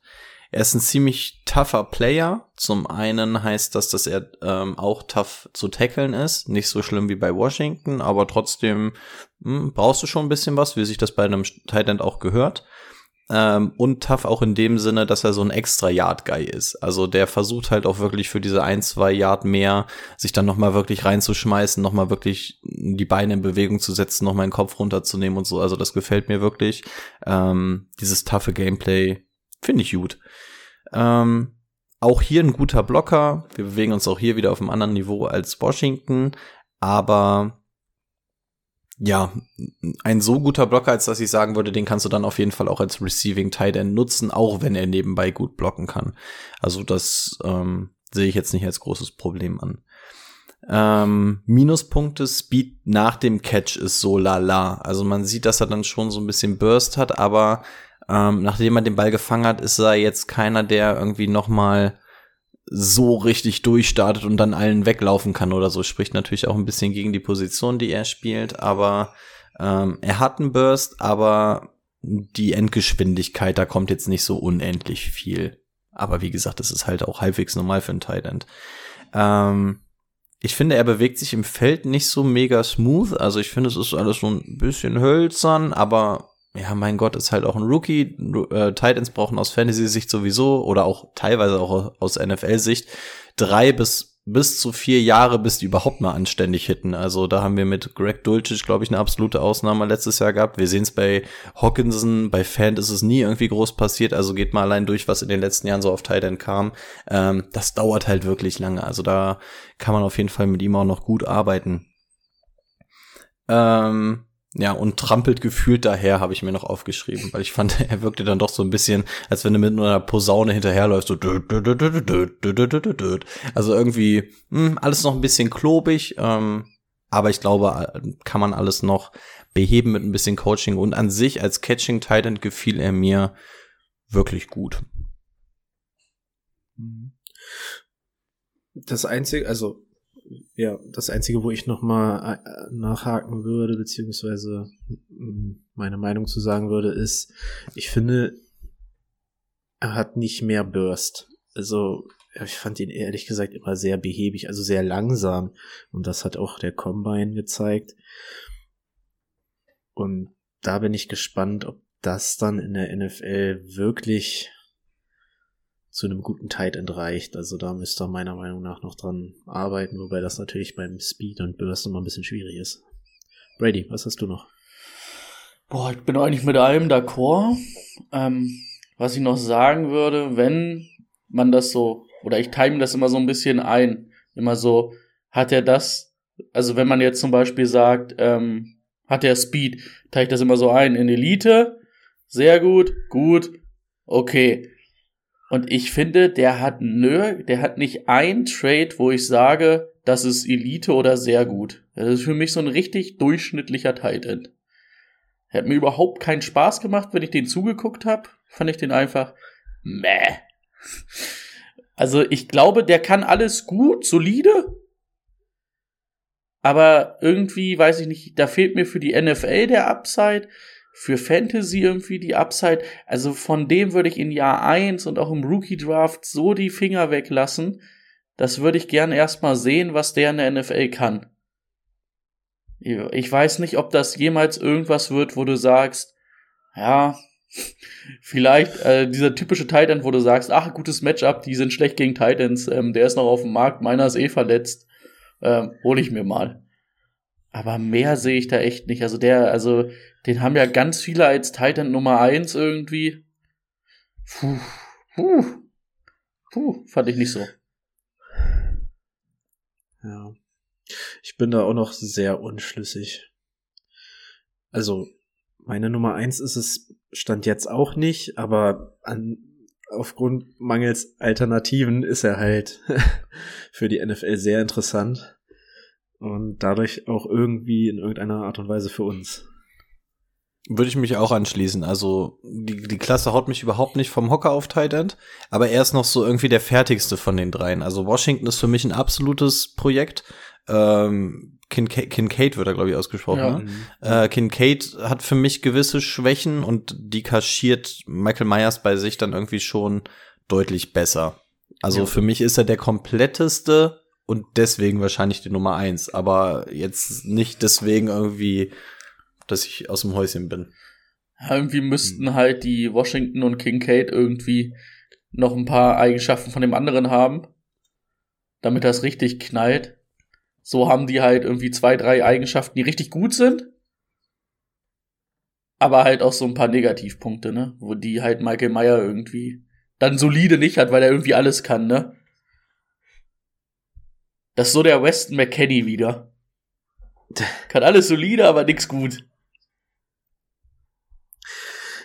Er ist ein ziemlich tougher Player. Zum einen heißt das, dass er ähm, auch tough zu tackeln ist. Nicht so schlimm wie bei Washington, aber trotzdem hm, brauchst du schon ein bisschen was, wie sich das bei einem Tight End auch gehört. Ähm, und tough auch in dem Sinne, dass er so ein extra Yard-Guy ist. Also der versucht halt auch wirklich für diese ein, zwei Yard mehr, sich dann nochmal wirklich reinzuschmeißen, nochmal wirklich die Beine in Bewegung zu setzen, nochmal den Kopf runterzunehmen und so. Also das gefällt mir wirklich. Ähm, dieses toughe Gameplay finde ich gut. Ähm, auch hier ein guter Blocker. Wir bewegen uns auch hier wieder auf einem anderen Niveau als Washington. Aber ja, ein so guter Blocker, als dass ich sagen würde, den kannst du dann auf jeden Fall auch als Receiving Tight End nutzen, auch wenn er nebenbei gut blocken kann. Also das ähm, sehe ich jetzt nicht als großes Problem an. Ähm, Minuspunkte, Speed nach dem Catch ist so lala. Also man sieht, dass er dann schon so ein bisschen Burst hat, aber ähm, nachdem er den Ball gefangen hat, ist er jetzt keiner, der irgendwie noch mal so richtig durchstartet und dann allen weglaufen kann oder so. Spricht natürlich auch ein bisschen gegen die Position, die er spielt, aber ähm, er hat einen Burst, aber die Endgeschwindigkeit, da kommt jetzt nicht so unendlich viel. Aber wie gesagt, das ist halt auch halbwegs normal für einen Tight End. Ähm, ich finde, er bewegt sich im Feld nicht so mega smooth. Also ich finde, es ist alles so ein bisschen hölzern, aber ja, mein Gott, ist halt auch ein Rookie. Äh, Titans brauchen aus Fantasy-Sicht sowieso oder auch teilweise auch aus NFL-Sicht drei bis bis zu vier Jahre, bis die überhaupt mal anständig hitten. Also da haben wir mit Greg Dulcich, glaube ich, eine absolute Ausnahme letztes Jahr gehabt. Wir sehen es bei Hawkinson, bei Fan ist es nie irgendwie groß passiert. Also geht mal allein durch, was in den letzten Jahren so auf Titan kam. Ähm, das dauert halt wirklich lange. Also da kann man auf jeden Fall mit ihm auch noch gut arbeiten. Ähm, ja, und trampelt gefühlt daher, habe ich mir noch aufgeschrieben, weil ich fand, er wirkte dann doch so ein bisschen, als wenn du mit einer Posaune hinterherläufst, so also irgendwie mh, alles noch ein bisschen klobig, ähm, aber ich glaube, kann man alles noch beheben mit ein bisschen Coaching und an sich als Catching Titan gefiel er mir wirklich gut. Das einzige, also ja, das Einzige, wo ich nochmal äh, nachhaken würde, beziehungsweise mm, meine Meinung zu sagen würde, ist, ich finde, er hat nicht mehr Burst. Also, ich fand ihn ehrlich gesagt immer sehr behäbig, also sehr langsam. Und das hat auch der Combine gezeigt. Und da bin ich gespannt, ob das dann in der NFL wirklich zu einem guten Tight End reicht. Also da müsste er meiner Meinung nach noch dran arbeiten, wobei das natürlich beim Speed und Burst immer ein bisschen schwierig ist. Brady, was hast du noch? Boah, ich bin eigentlich mit allem d'accord. Ähm, was ich noch sagen würde, wenn man das so, oder ich time das immer so ein bisschen ein, immer so, hat er das, also wenn man jetzt zum Beispiel sagt, ähm, hat er Speed, teile ich das immer so ein in Elite, sehr gut, gut, okay. Und ich finde, der hat nö, der hat nicht ein Trade, wo ich sage, das ist Elite oder sehr gut. Das ist für mich so ein richtig durchschnittlicher Tight End. Er hat mir überhaupt keinen Spaß gemacht, wenn ich den zugeguckt habe. Fand ich den einfach Meh. Also ich glaube, der kann alles gut, solide. Aber irgendwie, weiß ich nicht, da fehlt mir für die NFL der Upside, für Fantasy irgendwie die Upside. Also von dem würde ich in Jahr 1 und auch im Rookie Draft so die Finger weglassen. Das würde ich gern erstmal sehen, was der in der NFL kann. Ich weiß nicht, ob das jemals irgendwas wird, wo du sagst, ja, vielleicht äh, dieser typische Titan, wo du sagst, ach, gutes Matchup, die sind schlecht gegen Titans, ähm, der ist noch auf dem Markt, meiner ist eh verletzt, ähm, hol ich mir mal. Aber mehr sehe ich da echt nicht. Also der, also den haben ja ganz viele als Titan Nummer eins irgendwie. Puh, puh, puh, fand ich nicht so. Ja. Ich bin da auch noch sehr unschlüssig. Also, meine Nummer eins ist es, stand jetzt auch nicht, aber an, aufgrund mangels Alternativen ist er halt für die NFL sehr interessant und dadurch auch irgendwie in irgendeiner Art und Weise für uns. Würde ich mich auch anschließen. Also die, die Klasse haut mich überhaupt nicht vom Hocker auf Tight End, aber er ist noch so irgendwie der fertigste von den dreien. Also Washington ist für mich ein absolutes Projekt. Ähm, Kincaid, Kincaid wird er, glaube ich, ausgesprochen. Ja. Ne? Äh, Kincaid hat für mich gewisse Schwächen und die kaschiert Michael Myers bei sich dann irgendwie schon deutlich besser. Also Ja. für mich ist er der kompletteste und deswegen wahrscheinlich die Nummer eins, aber jetzt nicht deswegen irgendwie, dass ich aus dem Häuschen bin. Irgendwie müssten halt die Washington und Kincaid irgendwie noch ein paar Eigenschaften von dem anderen haben, damit das richtig knallt. So haben die halt irgendwie zwei, drei Eigenschaften, die richtig gut sind. Aber halt auch so ein paar Negativpunkte, ne? Wo die halt Michael Meyer irgendwie dann solide nicht hat, weil er irgendwie alles kann, ne? Das ist so der Weston McKenney wieder. Kann alles solide, aber nix gut.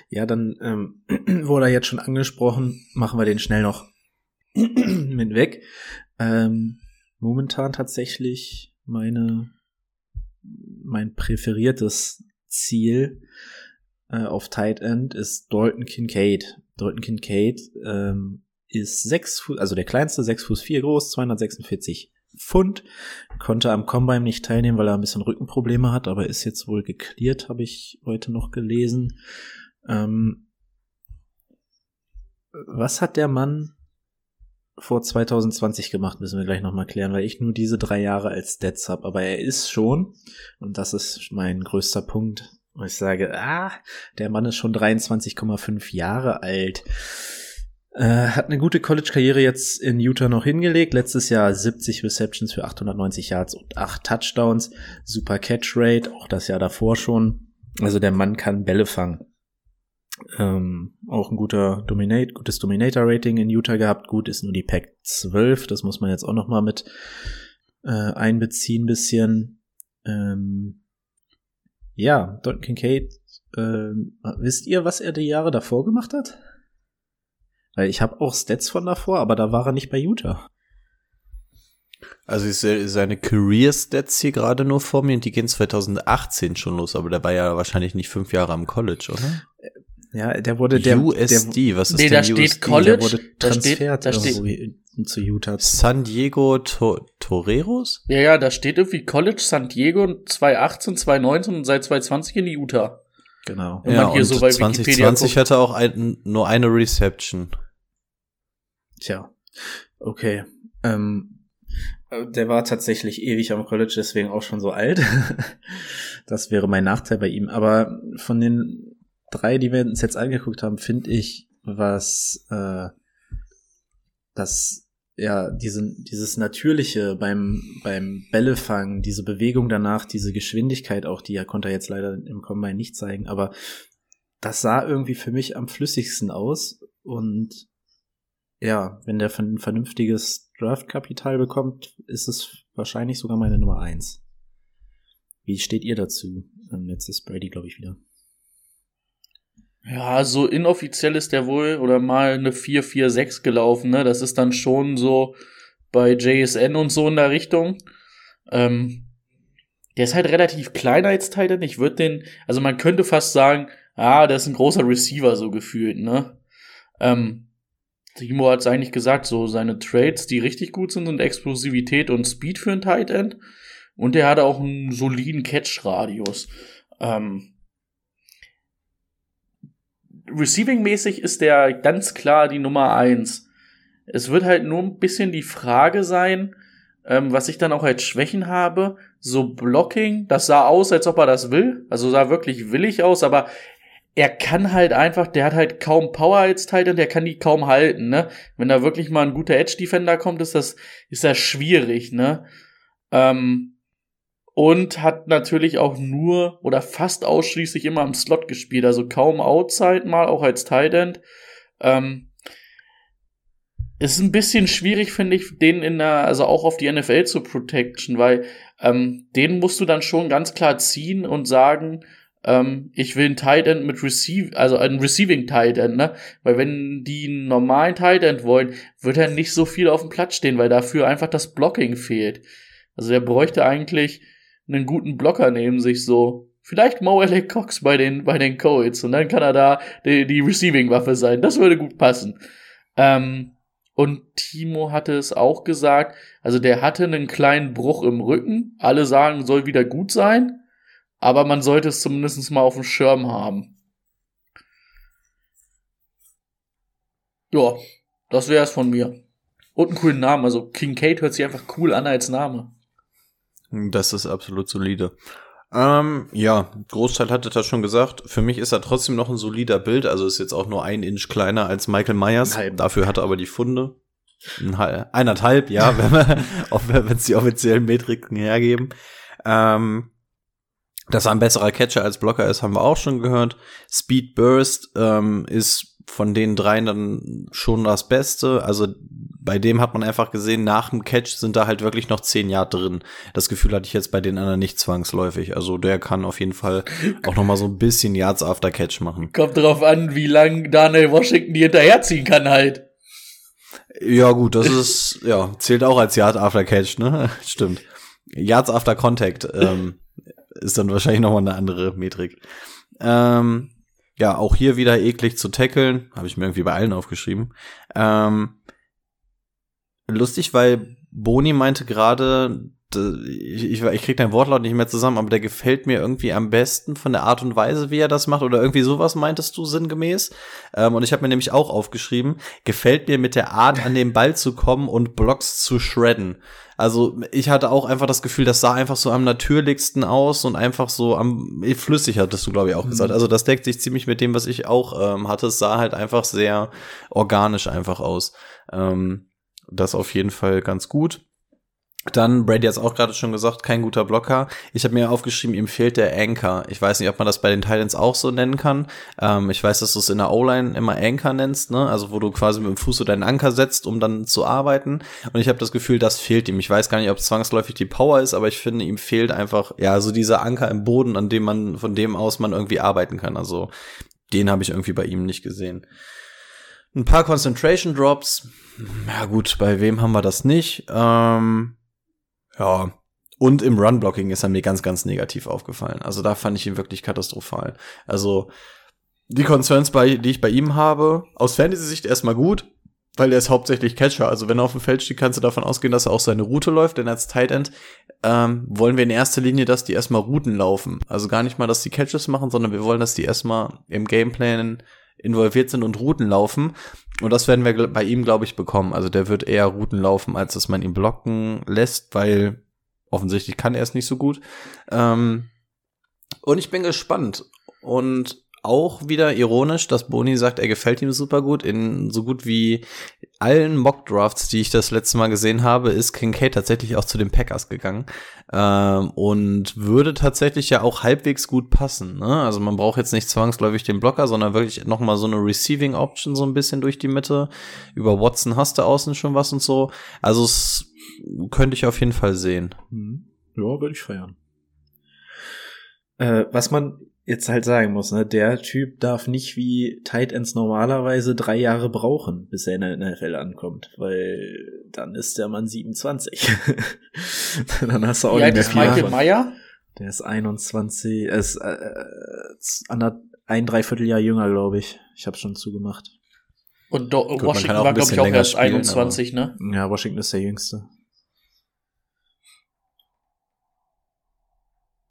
Ja, dann ähm, wurde er jetzt schon angesprochen, machen wir den schnell noch mit weg. Ähm, momentan tatsächlich meine mein präferiertes Ziel äh, auf Tight End ist Dalton Kincaid. Dalton Kincaid ähm, ist sechs Fuß, also der kleinste, sechs Fuß vier groß, 246 Pfund, konnte am Combine nicht teilnehmen, weil er ein bisschen Rückenprobleme hat, aber ist jetzt wohl geklärt, habe ich heute noch gelesen. Ähm, was hat der Mann vor 2020 gemacht, müssen wir gleich nochmal klären, weil ich nur diese drei Jahre als Stats habe. Aber er ist schon, und das ist mein größter Punkt, wo ich sage, ah, der Mann ist schon 23,5 Jahre alt. Äh, hat eine gute College-Karriere jetzt in Utah noch hingelegt. Letztes Jahr 70 Receptions für 890 Yards und 8 Touchdowns. Super Catch-Rate, auch das Jahr davor schon. Also der Mann kann Bälle fangen. Ähm, auch ein guter Dominate, gutes Dominator-Rating in Utah gehabt. Gut ist nur die Pack 12, das muss man jetzt auch noch mal mit äh, einbeziehen bisschen. Ähm, ja, Don Kincaid, ähm, wisst ihr, was er die Jahre davor gemacht hat? Weil ich habe auch Stats von davor, aber da war er nicht bei Utah. Also ich sehe seine Career-Stats hier gerade nur vor mir und die gehen 2018 schon los, aber der war ja wahrscheinlich nicht fünf Jahre am College, oder? Ja, der wurde der USD, was ist Nee, denn da USD? steht College. Der wurde da steht- transfert da steht- zu Utah. San Diego to Toreros? Ja, ja, da steht irgendwie College San Diego 2018, 2019 und seit 2020 in Utah. Genau. Wenn man hier und so bei Wikipedia 2020 guckt. hatte auch ein, nur eine Reception. Tja, okay. Ähm, äh, der war tatsächlich ewig am College, deswegen auch schon so alt. das wäre mein Nachteil bei ihm. Aber von den drei, die wir uns jetzt angeguckt haben, finde ich, was äh, das ja diesen, dieses natürliche beim beim Bällefangen, diese Bewegung danach, diese Geschwindigkeit auch, die er konnte er jetzt leider im Combine nicht zeigen, aber das sah irgendwie für mich am flüssigsten aus und ja, wenn der ein vernünftiges Draftkapital bekommt, ist es wahrscheinlich sogar meine Nummer eins. Wie steht ihr dazu? Ähm, Jetzt ist Brady, glaube ich, wieder. Ja, so inoffiziell ist der wohl oder mal eine 4-4-6 gelaufen, ne? Das ist dann schon so bei JSN und so in der Richtung. Ähm, der ist halt relativ kleiner als Titan. Ich würde den, also man könnte fast sagen, ah, der ist ein großer Receiver so gefühlt, ne? Ähm, Timo hat es eigentlich gesagt, so seine Trades, die richtig gut sind, sind Explosivität und Speed für ein Tight End. Und er hat auch einen soliden Catch-Radius. Ähm, Receiving-mäßig ist der ganz klar die Nummer eins. Es wird halt nur ein bisschen die Frage sein, ähm, was ich dann auch als Schwächen habe. So Blocking, das sah aus, als ob er das will. Also sah wirklich willig aus, aber er kann halt einfach, der hat halt kaum Power als Titan, der kann die kaum halten, ne? Wenn da wirklich mal ein guter Edge-Defender kommt, ist das, ist das schwierig, ne? Ähm, und hat natürlich auch nur oder fast ausschließlich immer im Slot gespielt, also kaum Outside mal, auch als Tight End. Ähm, ist ein bisschen schwierig, finde ich, den in der, also auch auf die NFL zu protection, weil ähm, den musst du dann schon ganz klar ziehen und sagen, ähm, ich will ein Tight End mit Receive, also ein Receiving Tight End, ne? Weil wenn die einen normalen Tight End wollen, wird er nicht so viel auf dem Platz stehen, weil dafür einfach das Blocking fehlt. Also der bräuchte eigentlich einen guten Blocker neben sich so. Vielleicht Mo L.A. Cox bei den, bei den Colts und dann kann er da die, die Receiving-Waffe sein. Das würde gut passen. Ähm, und Timo hatte es auch gesagt, also der hatte einen kleinen Bruch im Rücken. Alle sagen, soll wieder gut sein, aber man sollte es zumindest mal auf dem Schirm haben. Ja, das wäre es von mir. Und einen coolen Namen, also King Kate hört sich einfach cool an als Name. Das ist absolut solide. Ähm, ja, Großteil hatte das schon gesagt. Für mich ist er trotzdem noch ein solider Bild. Also ist jetzt auch nur ein Inch kleiner als Michael Myers. Dafür hat er aber die Funde. Ein, eineinhalb, ja, wenn es die offiziellen Metriken hergeben. Ähm, dass er ein besserer Catcher als Blocker ist, haben wir auch schon gehört. Speed Burst ähm, ist von den dreien dann schon das Beste. Also bei dem hat man einfach gesehen, nach dem Catch sind da halt wirklich noch zehn Yard drin. Das Gefühl hatte ich jetzt bei den anderen nicht zwangsläufig. Also der kann auf jeden Fall auch noch mal so ein bisschen Yards after Catch machen. Kommt drauf an, wie lang Daniel Washington die hinterherziehen kann halt. Ja gut, das ist, ja, zählt auch als Yard after Catch, ne? Stimmt. Yards after Contact ähm, ist dann wahrscheinlich noch mal eine andere Metrik. Ähm, ja, auch hier wieder eklig zu tackeln. Habe ich mir irgendwie bei allen aufgeschrieben. Ähm, lustig, weil Boni meinte gerade, ich, ich, ich krieg dein Wortlaut nicht mehr zusammen, aber der gefällt mir irgendwie am besten von der Art und Weise, wie er das macht. Oder irgendwie sowas meintest du sinngemäß. Ähm, und ich habe mir nämlich auch aufgeschrieben, gefällt mir mit der Art, an den Ball zu kommen und Blocks zu shredden. Also ich hatte auch einfach das Gefühl, das sah einfach so am natürlichsten aus und einfach so am flüssig, hattest du, glaube ich, auch gesagt. Mhm. Also das deckt sich ziemlich mit dem, was ich auch ähm, hatte. Es sah halt einfach sehr organisch einfach aus. Ähm, das auf jeden Fall ganz gut. Dann, Brady hat es auch gerade schon gesagt, kein guter Blocker. Ich habe mir aufgeschrieben, ihm fehlt der Anchor. Ich weiß nicht, ob man das bei den Titans auch so nennen kann. Ähm, ich weiß, dass du es in der O-Line immer Anchor nennst, ne? Also wo du quasi mit dem Fuß so deinen Anker setzt, um dann zu arbeiten. Und ich habe das Gefühl, das fehlt ihm. Ich weiß gar nicht, ob es zwangsläufig die Power ist, aber ich finde, ihm fehlt einfach, ja, so dieser Anker im Boden, an dem man, von dem aus man irgendwie arbeiten kann. Also den habe ich irgendwie bei ihm nicht gesehen. Ein paar Concentration Drops. Ja gut, bei wem haben wir das nicht? Ähm ja. Und im Run-Blocking ist er mir ganz, ganz negativ aufgefallen. Also da fand ich ihn wirklich katastrophal. Also die Concerns, bei, die ich bei ihm habe, aus Fantasy-Sicht erstmal gut, weil er ist hauptsächlich Catcher. Also wenn er auf dem Feld steht, kannst du davon ausgehen, dass er auch seine Route läuft. Denn als Tight End ähm, wollen wir in erster Linie, dass die erstmal Routen laufen. Also gar nicht mal, dass die Catches machen, sondern wir wollen, dass die erstmal im Gameplan involviert sind und Routen laufen. Und das werden wir bei ihm, glaube ich, bekommen. Also der wird eher Routen laufen, als dass man ihn blocken lässt, weil offensichtlich kann er es nicht so gut. Ähm, und ich bin gespannt. Und auch wieder ironisch, dass Boni sagt, er gefällt ihm super gut. In so gut wie allen Mock-Drafts, die ich das letzte Mal gesehen habe, ist Kincaid tatsächlich auch zu den Packers gegangen. Ähm, und würde tatsächlich ja auch halbwegs gut passen. Ne? Also man braucht jetzt nicht zwangsläufig den Blocker, sondern wirklich noch mal so eine Receiving Option so ein bisschen durch die Mitte. Über Watson hast du außen schon was und so. Also es könnte ich auf jeden Fall sehen. Mhm. Ja, würde ich feiern. Äh, was man jetzt halt sagen muss, ne, der Typ darf nicht wie Tight Ends normalerweise drei Jahre brauchen, bis er in der NFL ankommt, weil dann ist der Mann 27. dann hast du auch Wie alt ist Michael Meyer? Der ist 21, ist äh, ein Dreivierteljahr jünger, glaube ich. Ich habe schon zugemacht. Und Do man Washington war, glaube ich, auch erst spielen, 21, ne? Ja, Washington ist der Jüngste.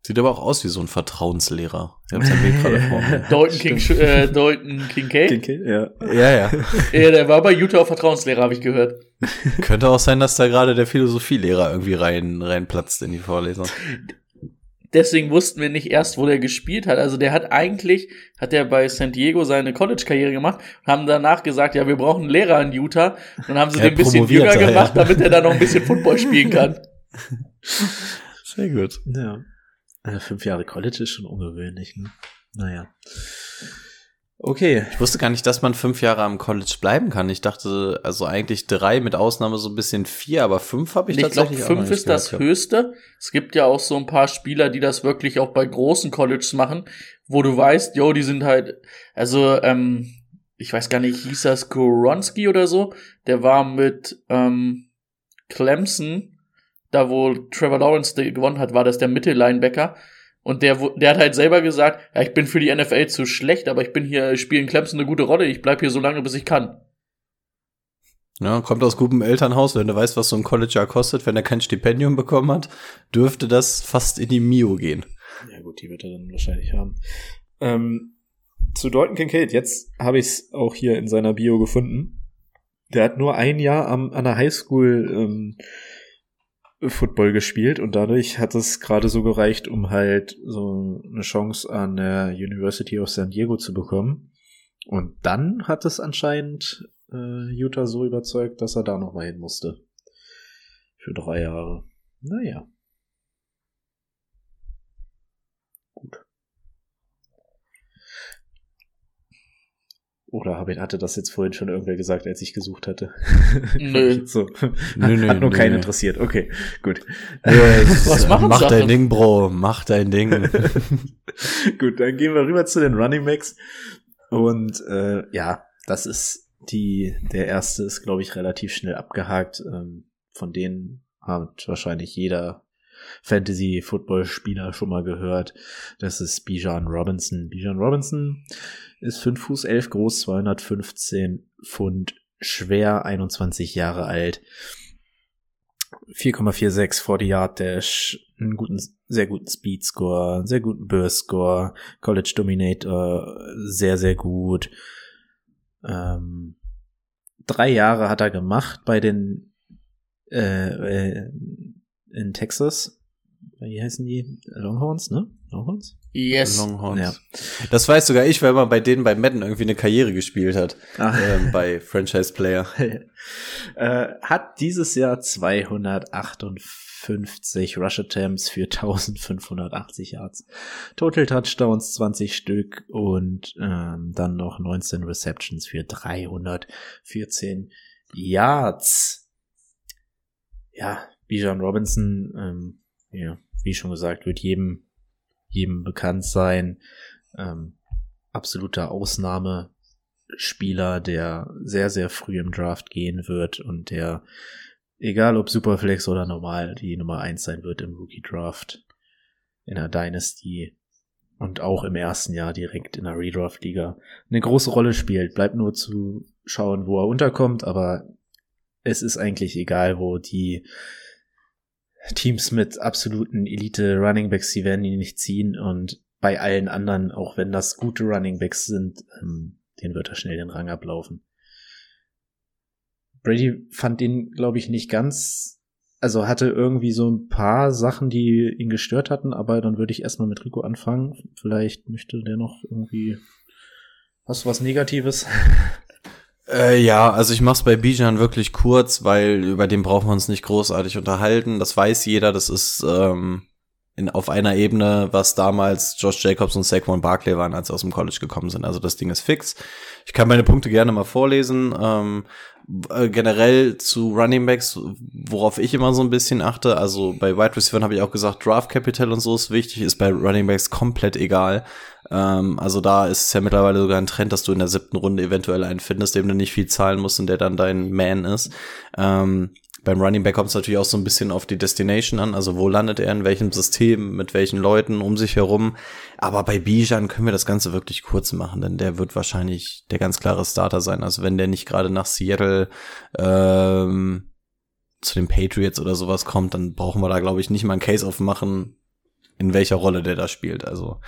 Sieht aber auch aus wie so ein Vertrauenslehrer. Ich hab's ja gerade vor mir. Dalton, King, äh, Dalton Kincaid? Kincaid, ja. Ja, ja. Ja, der war bei Utah auch Vertrauenslehrer, habe ich gehört. Könnte auch sein, dass da gerade der Philosophielehrer irgendwie rein, reinplatzt in die Vorlesung. Deswegen wussten wir nicht erst, wo der gespielt hat. Also der hat eigentlich, hat er bei San Diego seine College-Karriere gemacht und haben danach gesagt, ja, wir brauchen einen Lehrer in Utah. Und dann haben sie Ja, den ein bisschen jünger er, gemacht, ja. damit er da noch ein bisschen Football spielen kann. Sehr gut. Ja. Äh, fünf Jahre College ist schon ungewöhnlich, ne? Naja. Okay. Ich wusste gar nicht, dass man fünf Jahre am College bleiben kann. Ich dachte, also eigentlich drei, mit Ausnahme so ein bisschen vier, aber fünf habe ich, Ich glaube, tatsächlich auch noch fünf nicht ist das gehabt. höchste. Es gibt ja auch so ein paar Spieler, die das wirklich auch bei großen Colleges machen, wo du weißt, yo, die sind halt, also, ähm, ich weiß gar nicht, hieß das Koronski oder so? Der war mit ähm, Clemson, da wo Trevor Lawrence gewonnen hat, war das der Mittellinebacker. Und der, der hat halt selber gesagt, ja, ich bin für die NFL zu schlecht, aber ich bin hier, ich spiele in Clemson eine gute Rolle, ich bleib hier so lange, bis ich kann. Ja, kommt aus gutem Elternhaus, wenn du weißt, was so ein College-Jahr kostet, wenn er kein Stipendium bekommen hat, dürfte das fast in die Mio gehen. Ja gut, die wird er dann wahrscheinlich haben. Ähm, zu Dalton Kincaid, jetzt habe ich es auch hier in seiner Bio gefunden. Der hat nur ein Jahr am, an der Highschool ähm, Football gespielt und dadurch hat es gerade so gereicht, um halt so eine Chance an der University of San Diego zu bekommen. Und dann hat es anscheinend äh, Utah so überzeugt, dass er da noch mal hin musste. Für drei Jahre. Naja. Oder habe ich, hatte das jetzt vorhin schon irgendwer gesagt, als ich gesucht hatte? Nö. so. Nö, nö, Hat nur nö, keinen nö. interessiert. Okay, gut. Was machen Mach Sachen? dein Ding, Bro. Mach dein Ding. Gut, dann gehen wir rüber zu den Running Backs. Und äh, ja, das ist die, der erste ist, glaube ich, relativ schnell abgehakt. Ähm, von denen hat wahrscheinlich jeder Fantasy-Football-Spieler schon mal gehört. Das ist Bijan Robinson. Bijan Robinson ist 5 Fuß 11 groß, 215 Pfund schwer, 21 Jahre alt. 4,46 vor die Yard Dash, einen guten, sehr guten Speed Score, einen sehr guten Burst Score, College Dominator, sehr, sehr gut. Ähm, drei Jahre hat er gemacht bei den äh, äh, in Texas. Wie heißen die? Longhorns, ne? Longhorns? Yes. Longhorns. Ja. Das weiß sogar ich, weil man bei denen bei Madden irgendwie eine Karriere gespielt hat. Ah. Ähm, bei Franchise Player. äh, hat dieses Jahr 258 Rush Attempts für 1580 Yards. Total Touchdowns 20 Stück und ähm, dann noch 19 Receptions für 314 Yards. Ja, Bijan Robinson, ähm, ja, wie schon gesagt, wird jedem, jedem bekannt sein. Ähm, absoluter Ausnahmespieler, der sehr, sehr früh im Draft gehen wird und der, egal ob Superflex oder normal, die Nummer eins sein wird im Rookie Draft in der Dynasty und auch im ersten Jahr direkt in der Redraft-Liga eine große Rolle spielt. Bleibt nur zu schauen, wo er unterkommt, aber es ist eigentlich egal, wo die Teams mit absoluten Elite Running Backs, die werden ihn nicht ziehen und bei allen anderen, auch wenn das gute Running Backs sind, ähm, den wird er schnell den Rang ablaufen. Brady fand ihn, glaube ich, nicht ganz, also hatte irgendwie so ein paar Sachen, die ihn gestört hatten, aber dann würde ich erstmal mit Rico anfangen. Vielleicht möchte der noch irgendwie, hast du was Negatives? Äh, ja, also ich mach's bei Bijan wirklich kurz, weil über den brauchen wir uns nicht großartig unterhalten. Das weiß jeder, das ist ähm, in, auf einer Ebene, was damals Josh Jacobs und Saquon Barkley waren, als sie aus dem College gekommen sind. Also das Ding ist fix. Ich kann meine Punkte gerne mal vorlesen. Ähm, äh, generell zu Running Backs, worauf ich immer so ein bisschen achte, also bei Wide Receivers habe ich auch gesagt, Draft Capital und so ist wichtig, ist bei Running Backs komplett egal. Ähm, also da ist es ja mittlerweile sogar ein Trend, dass du in der siebten Runde eventuell einen findest, dem du nicht viel zahlen musst und der dann dein Man ist. Ähm, beim Running Back kommt es natürlich auch so ein bisschen auf die Destination an, also wo landet er, in welchem System, mit welchen Leuten um sich herum. Aber bei Bijan können wir das Ganze wirklich kurz machen, denn der wird wahrscheinlich der ganz klare Starter sein. Also wenn der nicht gerade nach Seattle ähm, zu den Patriots oder sowas kommt, dann brauchen wir da, glaube ich, nicht mal einen Case aufmachen, in welcher Rolle der da spielt. Also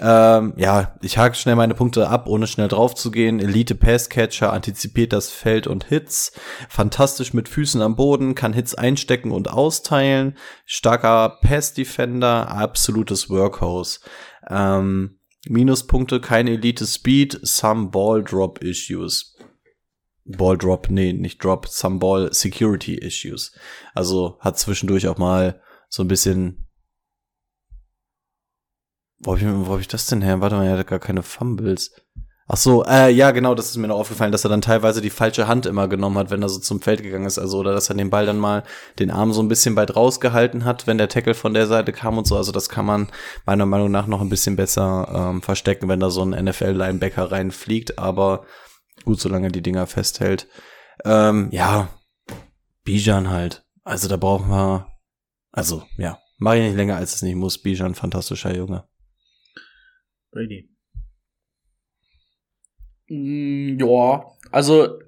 ähm, ja, ich hake schnell meine Punkte ab, ohne schnell drauf zu gehen. Elite Passcatcher antizipiert das Feld und Hits, fantastisch mit Füßen am Boden, kann Hits einstecken und austeilen, starker Pass Defender, absolutes Workhorse. Ähm, Minuspunkte, keine Elite Speed, some Ball Drop Issues. Ball Drop, nee, nicht Drop, some Ball Security Issues. Also hat zwischendurch auch mal so ein bisschen wo hab ich, wo hab ich das denn her? Warte mal, er hat gar keine Fumbles. Ach so, äh, ja, genau, das ist mir noch aufgefallen, dass er dann teilweise die falsche Hand immer genommen hat, wenn er so zum Feld gegangen ist, also oder dass er den Ball dann mal den Arm so ein bisschen weit rausgehalten hat, wenn der Tackle von der Seite kam und so. Also das kann man meiner Meinung nach noch ein bisschen besser ähm, verstecken, wenn da so ein NFL-Linebacker reinfliegt. Aber gut, solange die Dinger festhält. Ähm, ja, Bijan halt. Also da brauchen wir, also ja, mach ich nicht länger als es nicht muss. Bijan, fantastischer Junge. Brady. Mm, ja, also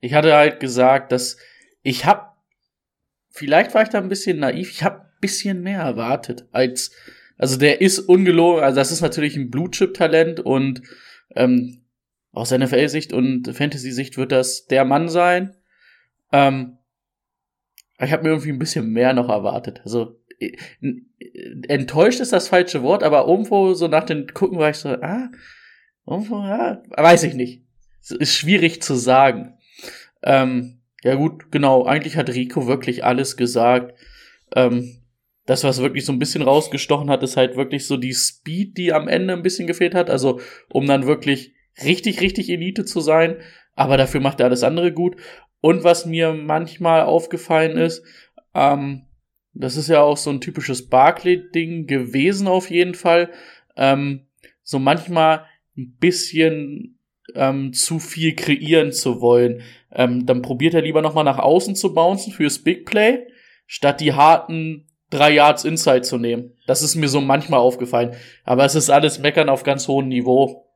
ich hatte halt gesagt, dass ich hab, vielleicht war ich da ein bisschen naiv, ich hab ein bisschen mehr erwartet als, also der ist ungelogen, also das ist natürlich ein Blue-Chip-Talent und ähm, aus NFL-Sicht und Fantasy-Sicht wird das der Mann sein. Ähm, ich habe mir irgendwie ein bisschen mehr noch erwartet. Also enttäuscht ist das falsche Wort, aber irgendwo so nach den Gucken war ich so, ah, irgendwo, ja, weiß ich nicht. Ist schwierig zu sagen. Ähm, ja gut, genau, eigentlich hat Rico wirklich alles gesagt. Ähm, das, was wirklich so ein bisschen rausgestochen hat, ist halt wirklich so die Speed, die am Ende ein bisschen gefehlt hat. Also, um dann wirklich richtig, richtig Elite zu sein. Aber dafür macht er alles andere gut. Und was mir manchmal aufgefallen ist, ähm, das ist ja auch so ein typisches Barclay-Ding gewesen auf jeden Fall. Ähm, so manchmal ein bisschen ähm, zu viel kreieren zu wollen. Ähm, dann probiert er lieber nochmal nach außen zu bouncen fürs Big Play, statt die harten drei Yards Inside zu nehmen. Das ist mir so manchmal aufgefallen. Aber es ist alles Meckern auf ganz hohem Niveau.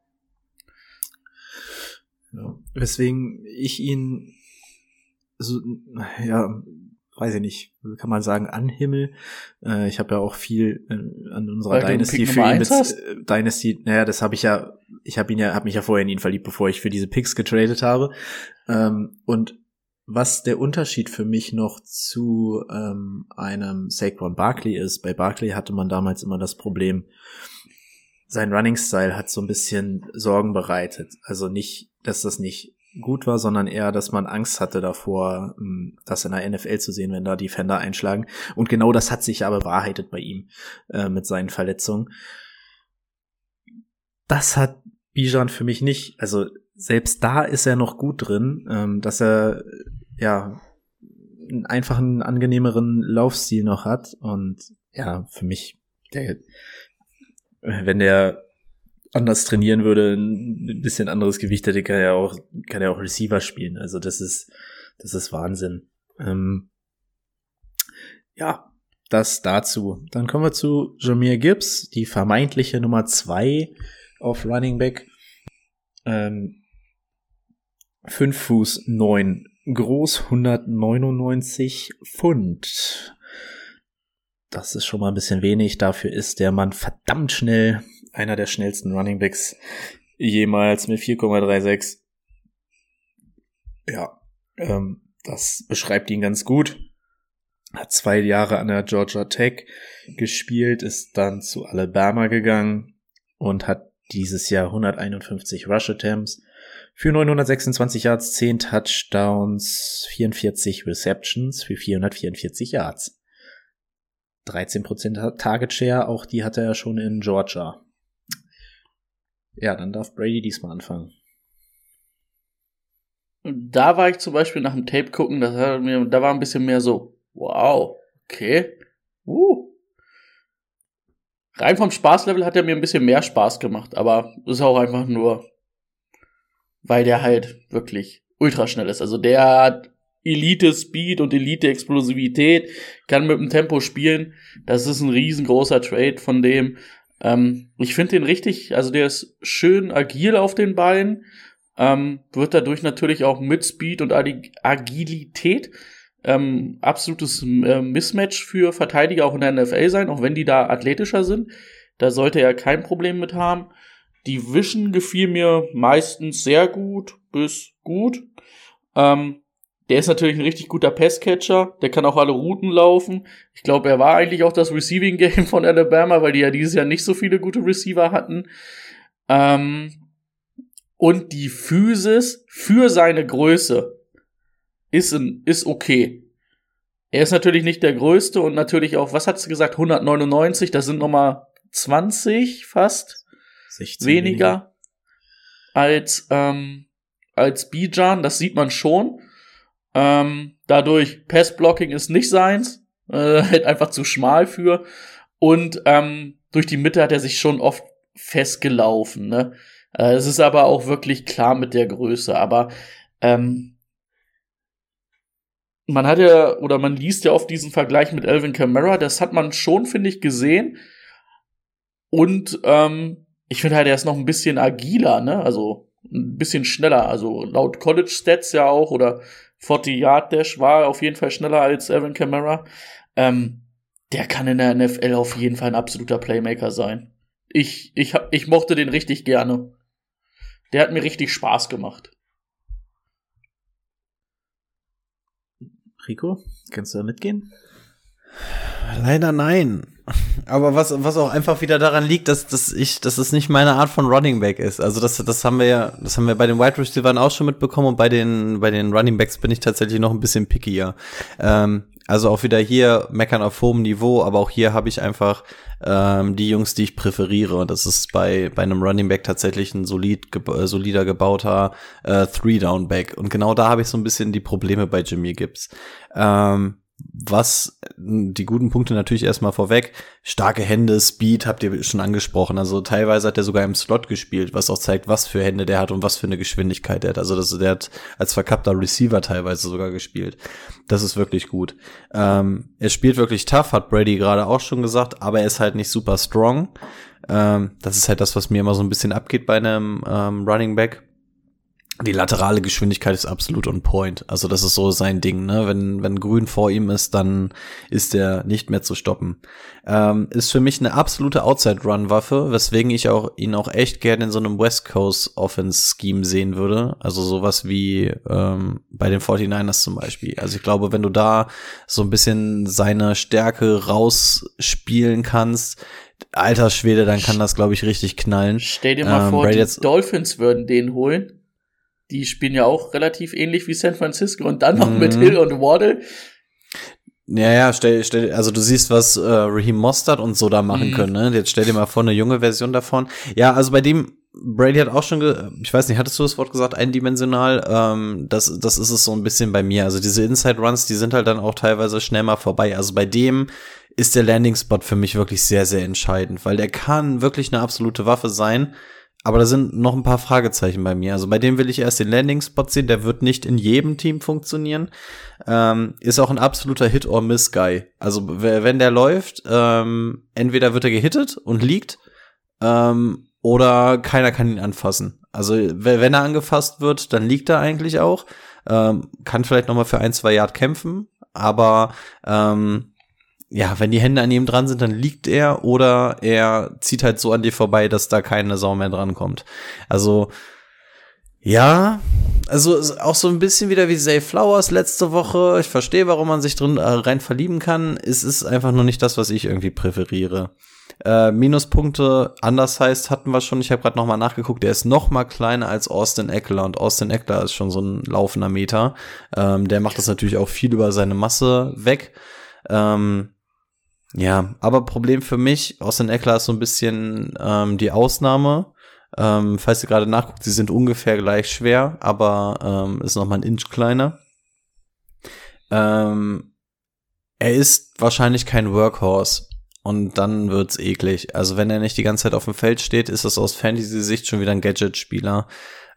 Ja. Weswegen ich ihn so, ja, weiß ich nicht, kann man sagen, anhimmel. Äh, ich habe ja auch viel äh, an unserer Weil Dynasty für ihn mit äh, Dynasty, naja, das habe ich ja, ich habe ihn ja, habe mich ja vorher in ihn verliebt, bevor ich für diese Picks getradet habe. Ähm, und was der Unterschied für mich noch zu ähm, einem Saquon Barkley ist, bei Barkley hatte man damals immer das Problem, sein Running Style hat so ein bisschen Sorgen bereitet. Also nicht, dass das nicht gut war, sondern eher, dass man Angst hatte davor, ähm, das in der NFL zu sehen, wenn da Defender einschlagen. Und genau das hat sich aber bewahrheitet bei ihm äh, mit seinen Verletzungen. Das hat Bijan für mich nicht. Also selbst da ist er noch gut drin, ähm, dass er ja einen einfachen, angenehmeren Laufstil noch hat. Und ja, für mich, der, wenn der anders trainieren würde, ein bisschen anderes Gewicht hätte, kann er auch, kann er auch Receiver spielen. Also das ist, das ist Wahnsinn. Ähm, ja, das dazu. Dann kommen wir zu Jameer Gibbs, die vermeintliche Nummer zwei auf Running Back. Ähm, 5 Fuß 9 groß, 199 Pfund. Das ist schon mal ein bisschen wenig. Dafür ist der Mann verdammt schnell einer der schnellsten Running Backs jemals mit 4,36. Ja, ähm, das beschreibt ihn ganz gut. Hat zwei Jahre an der Georgia Tech gespielt, ist dann zu Alabama gegangen und hat dieses Jahr 151 Rush Attempts für 926 Yards, 10 Touchdowns, 44 Receptions für 444 Yards. 13% Target Share, auch die hatte er schon in Georgia. Ja, dann darf Brady diesmal anfangen. Da war ich zum Beispiel nach dem Tape gucken, das hat mir, da war ein bisschen mehr so, wow, okay, uh. Rein vom Spaßlevel hat er mir ein bisschen mehr Spaß gemacht, aber ist auch einfach nur, weil der halt wirklich ultra schnell ist. Also der hat Elite-Speed und Elite-Explosivität, kann mit dem Tempo spielen. Das ist ein riesengroßer Trade von dem. Ähm, ich finde den richtig, also der ist schön agil auf den Beinen, ähm, wird dadurch natürlich auch mit Speed und Agilität ähm, absolutes äh, Mismatch für Verteidiger auch in der NFL sein, auch wenn die da athletischer sind. Da sollte er kein Problem mit haben. Die Vision gefiel mir meistens sehr gut bis gut. Ähm, der ist natürlich ein richtig guter Passcatcher. Der kann auch alle Routen laufen. Ich glaube, er war eigentlich auch das Receiving Game von Alabama, weil die ja dieses Jahr nicht so viele gute Receiver hatten. Ähm, und die Physis für seine Größe ist, in, ist okay. Er ist natürlich nicht der größte und natürlich auch, was hat sie gesagt, 199, das sind nochmal 20 fast weniger, weniger als, ähm, als Bijan, das sieht man schon. Ähm, dadurch, Passblocking ist nicht seins, äh, halt einfach zu schmal für. Und ähm, durch die Mitte hat er sich schon oft festgelaufen. Ne? Äh, es ist aber auch wirklich klar mit der Größe. Aber ähm, man hat ja, oder man liest ja oft diesen Vergleich mit Elvin Kamara, das hat man schon, finde ich, gesehen. Und ähm, ich finde halt, er ist noch ein bisschen agiler, ne? Also ein bisschen schneller. Also laut College Stats ja auch oder 40 Yard Dash war auf jeden Fall schneller als Evan Kamara. Ähm, der kann in der NFL auf jeden Fall ein absoluter Playmaker sein. Ich, ich, hab, ich mochte den richtig gerne. Der hat mir richtig Spaß gemacht. Rico, kannst du da mitgehen? Leider nein. Aber was, was auch einfach wieder daran liegt, dass, dass ich, dass es nicht meine Art von Running Back ist. Also das, das haben wir ja, das haben wir bei den Wide Receivers auch schon mitbekommen und bei den, bei den Running Backs bin ich tatsächlich noch ein bisschen pickier. Ähm, also auch wieder hier meckern auf hohem Niveau, aber auch hier habe ich einfach ähm, die Jungs, die ich präferiere. Und das ist bei, bei einem Running Back tatsächlich ein solid, ge äh, solider gebauter äh, Three-Down-Back. Und genau da habe ich so ein bisschen die Probleme bei Jimmy Gibbs. Ähm, was die guten Punkte natürlich erstmal vorweg. Starke Hände, Speed habt ihr schon angesprochen. Also teilweise hat er sogar im Slot gespielt, was auch zeigt, was für Hände der hat und was für eine Geschwindigkeit er hat. Also das, der hat als verkappter Receiver teilweise sogar gespielt. Das ist wirklich gut. Ähm, er spielt wirklich tough, hat Brady gerade auch schon gesagt, aber er ist halt nicht super strong. Ähm, das ist halt das, was mir immer so ein bisschen abgeht bei einem ähm, Running Back die laterale Geschwindigkeit ist absolut on point. Also das ist so sein Ding, ne? Wenn, wenn grün vor ihm ist, dann ist er nicht mehr zu stoppen. Ähm, ist für mich eine absolute Outside-Run-Waffe, weswegen ich auch ihn auch echt gerne in so einem West Coast Offense-Scheme sehen würde. Also sowas wie ähm, bei den 49ers zum Beispiel. Also ich glaube, wenn du da so ein bisschen seine Stärke rausspielen kannst, alter Schwede, dann kann das, glaube ich, richtig knallen. Stell dir mal ähm, vor, die Dolphins würden den holen die spielen ja auch relativ ähnlich wie San Francisco und dann noch mhm. mit Hill und Waddle. Ja, ja, stell, stell, also du siehst, was äh, Raheem Mostert und so da machen mhm. können, ne? Jetzt stell dir mal vor, eine junge Version davon. Ja, also bei dem, Brady hat auch schon, ich weiß nicht, hattest du das Wort gesagt, eindimensional? Ähm, das, das ist es so ein bisschen bei mir. Also diese Inside Runs, die sind halt dann auch teilweise schnell mal vorbei. Also bei dem ist der Landing Spot für mich wirklich sehr, sehr entscheidend, weil der kann wirklich eine absolute Waffe sein. Aber da sind noch ein paar Fragezeichen bei mir. Also bei dem will ich erst den Landing-Spot sehen. Der wird nicht in jedem Team funktionieren. Ähm, ist auch ein absoluter Hit-or-Miss-Guy. Also wenn der läuft, ähm, entweder wird er gehittet und liegt, ähm, oder keiner kann ihn anfassen. Also wenn er angefasst wird, dann liegt er eigentlich auch. Ähm, kann vielleicht noch mal für ein, zwei Yard kämpfen, aber ähm, ja, wenn die Hände an ihm dran sind, dann liegt er oder er zieht halt so an dir vorbei, dass da keine Sau mehr dran kommt. Also, ja, also auch so ein bisschen wieder wie Zay Flowers letzte Woche. Ich verstehe, warum man sich drin äh, rein verlieben kann. Es ist einfach nur nicht das, was ich irgendwie präferiere. Äh, Minuspunkte, anders heißt, hatten wir schon. Ich habe gerade noch mal nachgeguckt. Der ist noch mal kleiner als Austin Eckler und Austin Eckler ist schon so ein laufender Meter. Ähm, der macht das natürlich auch viel über seine Masse weg. Ähm, ja, aber Problem für mich, Austin Eckler ist so ein bisschen ähm, die Ausnahme. Ähm, falls ihr gerade nachguckt, sie sind ungefähr gleich schwer, aber ähm, ist noch mal ein Inch kleiner. Ähm, er ist wahrscheinlich kein Workhorse und dann wird's eklig. Also wenn er nicht die ganze Zeit auf dem Feld steht, ist das aus Fantasy-Sicht schon wieder ein Gadget-Spieler.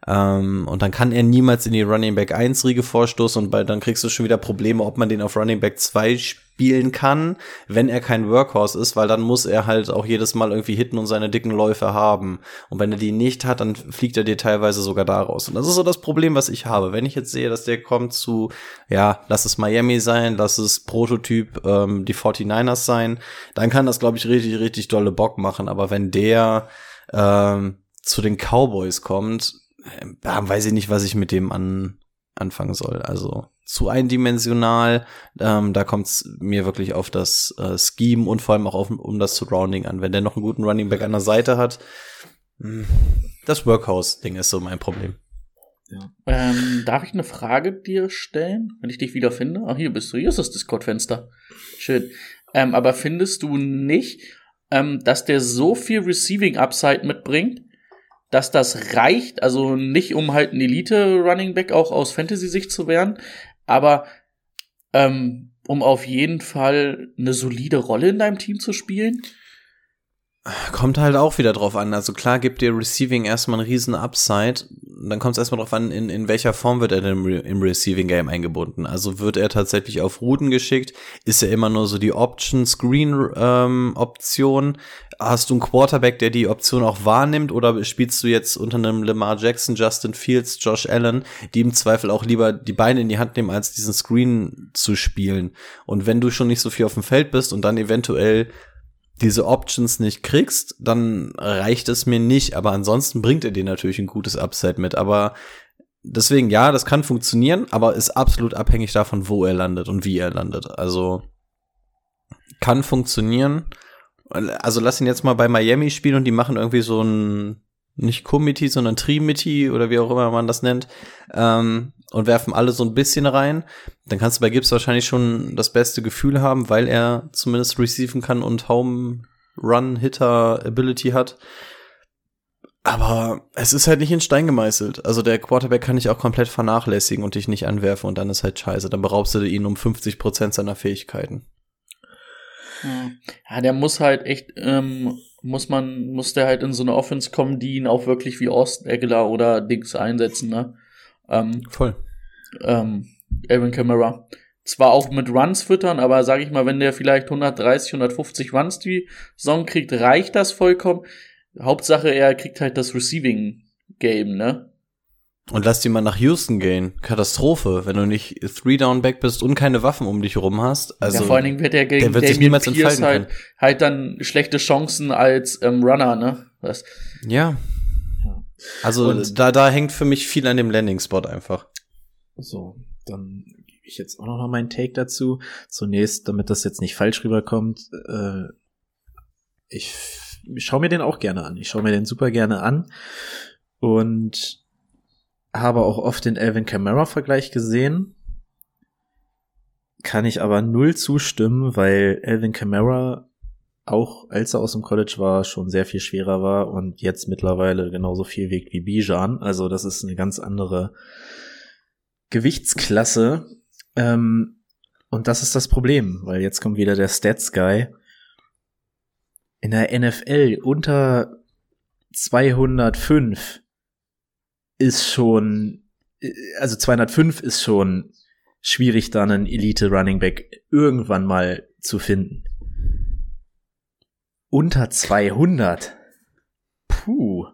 Ähm, und dann kann er niemals in die Running Back 1 Riege vorstoßen und bei, dann kriegst du schon wieder Probleme, ob man den auf Running Back 2 spielen kann, wenn er kein Workhorse ist, weil dann muss er halt auch jedes Mal irgendwie hitten und seine dicken Läufe haben. Und wenn er die nicht hat, dann fliegt er dir teilweise sogar da raus. Und das ist so das Problem, was ich habe. Wenn ich jetzt sehe, dass der kommt zu, ja, lass es Miami sein, lass es Prototyp ähm, die 49ers sein, dann kann das, glaube ich, richtig, richtig dolle Bock machen. Aber wenn der ähm, zu den Cowboys kommt, äh, weiß ich nicht, was ich mit dem an, anfangen soll. Also zu eindimensional. Ähm, da kommt es mir wirklich auf das äh, Scheme und vor allem auch auf, um das Surrounding an. Wenn der noch einen guten Running Back an der Seite hat, hm, das Workhouse-Ding ist so mein Problem. Ja. Ähm, darf ich eine Frage dir stellen, wenn ich dich wieder finde? Ach, hier bist du. Hier ist das Discord-Fenster. Schön. Ähm, aber findest du nicht, ähm, dass der so viel Receiving Upside mitbringt, dass das reicht, also nicht um halt ein Elite Running Back auch aus Fantasy-Sicht zu werden, aber ähm, um auf jeden Fall eine solide Rolle in deinem Team zu spielen? Kommt halt auch wieder drauf an. Also klar gibt dir Receiving erstmal einen riesen Upside. Dann kommt es erstmal drauf an, in, in welcher Form wird er denn im Receiving Game eingebunden. Also wird er tatsächlich auf Routen geschickt? Ist er immer nur so die Option Screen ähm, Option? Hast du einen Quarterback, der die Option auch wahrnimmt? Oder spielst du jetzt unter einem Lamar Jackson, Justin Fields, Josh Allen, die im Zweifel auch lieber die Beine in die Hand nehmen, als diesen Screen zu spielen? Und wenn du schon nicht so viel auf dem Feld bist und dann eventuell diese Options nicht kriegst, dann reicht es mir nicht. Aber ansonsten bringt er dir natürlich ein gutes Upside mit. Aber deswegen, ja, das kann funktionieren, aber ist absolut abhängig davon, wo er landet und wie er landet. Also kann funktionieren. Also lass ihn jetzt mal bei Miami spielen und die machen irgendwie so ein nicht Committee, sondern Trimity oder wie auch immer man das nennt, ähm, und werfen alle so ein bisschen rein, dann kannst du bei Gibbs wahrscheinlich schon das beste Gefühl haben, weil er zumindest receiven kann und Home Run Hitter Ability hat. Aber es ist halt nicht in Stein gemeißelt. Also der Quarterback kann dich auch komplett vernachlässigen und dich nicht anwerfen und dann ist halt scheiße. Dann beraubst du ihn um 50 Prozent seiner Fähigkeiten. Ja, der muss halt echt ähm, muss man, muss der halt in so eine Offense kommen, die ihn auch wirklich wie Austin Eckler oder Dings einsetzen, ne? Ähm, Voll. Ähm, Alvin Kamara. Zwar auch mit Runs füttern, aber sag ich mal, wenn der vielleicht 130, 150 Runs die Saison kriegt, reicht das vollkommen. Hauptsache, er kriegt halt das Receiving Game, ne? Und lass die mal nach Houston gehen. Katastrophe, wenn du nicht Three-Down-Back bist und keine Waffen um dich rum hast. Also, ja, vor allen Dingen wird er gegen der wird sich niemals Pierce halt, halt dann schlechte Chancen als ähm, Runner, ne? Was? Ja. Also und da, da hängt für mich viel an dem Landing-Spot einfach. So, dann gebe ich jetzt auch noch mal meinen Take dazu. Zunächst, damit das jetzt nicht falsch rüberkommt, äh, ich, ich schaue mir den auch gerne an. Ich schaue mir den super gerne an. Und habe auch oft den Elvin Kamara Vergleich gesehen. Kann ich aber null zustimmen, weil Elvin Kamara auch als er aus dem College war, schon sehr viel schwerer war und jetzt mittlerweile genauso viel wiegt wie Bijan. Also das ist eine ganz andere Gewichtsklasse. Ähm, und das ist das Problem, weil jetzt kommt wieder der Stats Guy. In der NFL unter 205 ist schon, also 205 ist schon schwierig, da einen Elite Running Back irgendwann mal zu finden. Unter 200. Puh.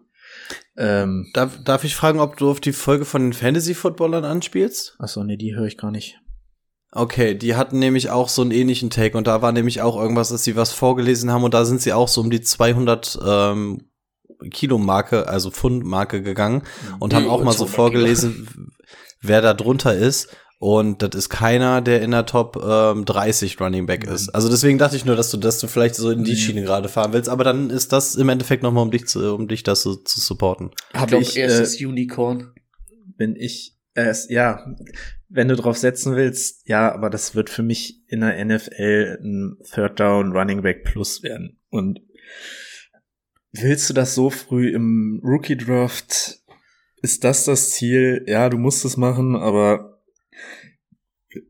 Ähm, darf, darf ich fragen, ob du auf die Folge von den Fantasy-Footballern anspielst? Achso, nee, die höre ich gar nicht. Okay, die hatten nämlich auch so einen ähnlichen Take und da war nämlich auch irgendwas, dass sie was vorgelesen haben und da sind sie auch so um die 200 ähm, Kilo-Marke, also Pfund-Marke gegangen und haben auch mal so vorgelesen, Kilo. wer da drunter ist. Und das ist keiner, der in der Top ähm, 30 Running Back ist. Also deswegen dachte ich nur, dass du, dass du vielleicht so in die Schiene gerade fahren willst. Aber dann ist das im Endeffekt nochmal, um dich zu, um dich das so, zu supporten. Hab ich, ich erstes äh, Unicorn. Bin ich es, ja, wenn du drauf setzen willst, ja, aber das wird für mich in der NFL ein Third Down Running Back Plus werden. Und willst du das so früh im Rookie Draft? Ist das das Ziel? Ja, du musst es machen, aber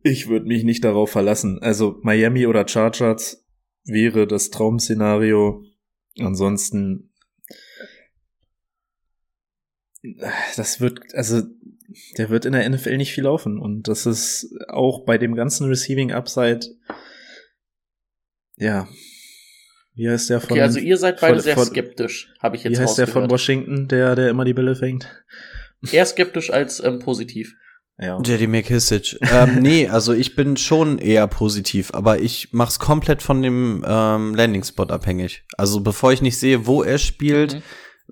ich würde mich nicht darauf verlassen. Also Miami oder Chargers wäre das Traumszenario. Ansonsten das wird, also der wird in der NFL nicht viel laufen. Und das ist auch bei dem ganzen Receiving Upside, ja. Wie heißt der von? Okay, also ihr seid beide von- sehr skeptisch, habe ich jetzt Wie heißt der von. Washington, der, der immer die Bälle fängt? Eher skeptisch als ähm, positiv. Ja. JD McKissick. ähm, nee, also ich bin schon eher positiv, aber ich mach's komplett von dem ähm, Landing-Spot abhängig. Also bevor ich nicht sehe, wo er spielt, Mhm.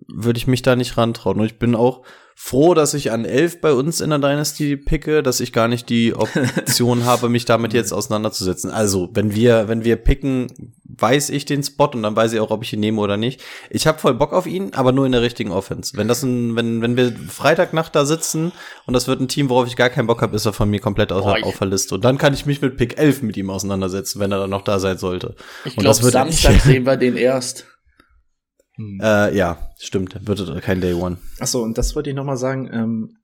würde ich mich da nicht rantrauen. Und ich bin auch froh, dass ich an 11 bei uns in der Dynasty picke, dass ich gar nicht die Option habe, mich damit jetzt auseinanderzusetzen. Also, wenn wir, wenn wir picken, weiß ich den Spot und dann weiß ich auch, ob ich ihn nehme oder nicht. Ich habe voll Bock auf ihn, aber nur in der richtigen Offense. Wenn das ein, wenn, wenn wir Freitagnacht da sitzen und das wird ein Team, worauf ich gar keinen Bock habe, ist er von mir komplett aus, Boah, auf der Liste. Und dann kann ich mich mit Pick 11 mit ihm auseinandersetzen, wenn er dann noch da sein sollte. Ich Und glaube. Samstag sehen wir den erst. Hm. Äh, ja, stimmt. Wird kein Day One. Achso, und das wollte ich nochmal sagen. Ähm,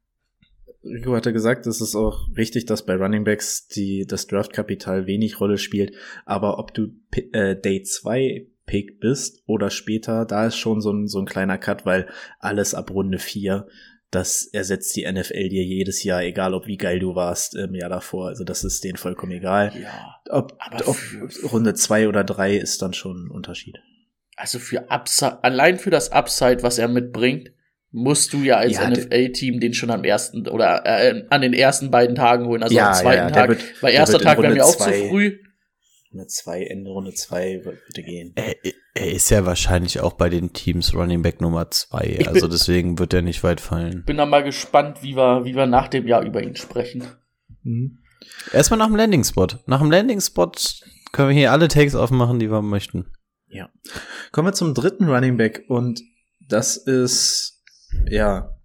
Rico hatte gesagt, es ist auch richtig, dass bei Running Backs die, das Draftkapital wenig Rolle spielt. Aber ob du Pi- äh, Day 2 Pick bist oder später, da ist schon so ein, so ein kleiner Cut, weil alles ab Runde 4, das ersetzt die NFL dir jedes Jahr, egal ob wie geil du warst im Jahr davor. Also das ist denen vollkommen egal. Ja. Ob, Aber ob Runde 2 oder 3 ist dann schon ein Unterschied. Also für Upside, allein für das Upside, was er mitbringt, musst du ja als Ja, NFL-Team den schon am ersten oder äh, an den ersten beiden Tagen holen, also Ja, am zweiten ja, Tag. wird- Weil erster Tag wäre mir auch zu früh. Runde 2, Ende Runde 2 würde gehen. Er, er ist ja wahrscheinlich auch bei den Teams Running Back Nummer 2. Ich Also bin- deswegen wird er nicht weit fallen. Bin dann mal gespannt, wie wir, wie wir nach dem Jahr über ihn sprechen. Mhm. Erstmal nach dem Landing-Spot. Nach dem Landing-Spot können wir hier alle Takes aufmachen, die wir möchten. Ja. Kommen wir zum dritten Running Back und das ist, ja,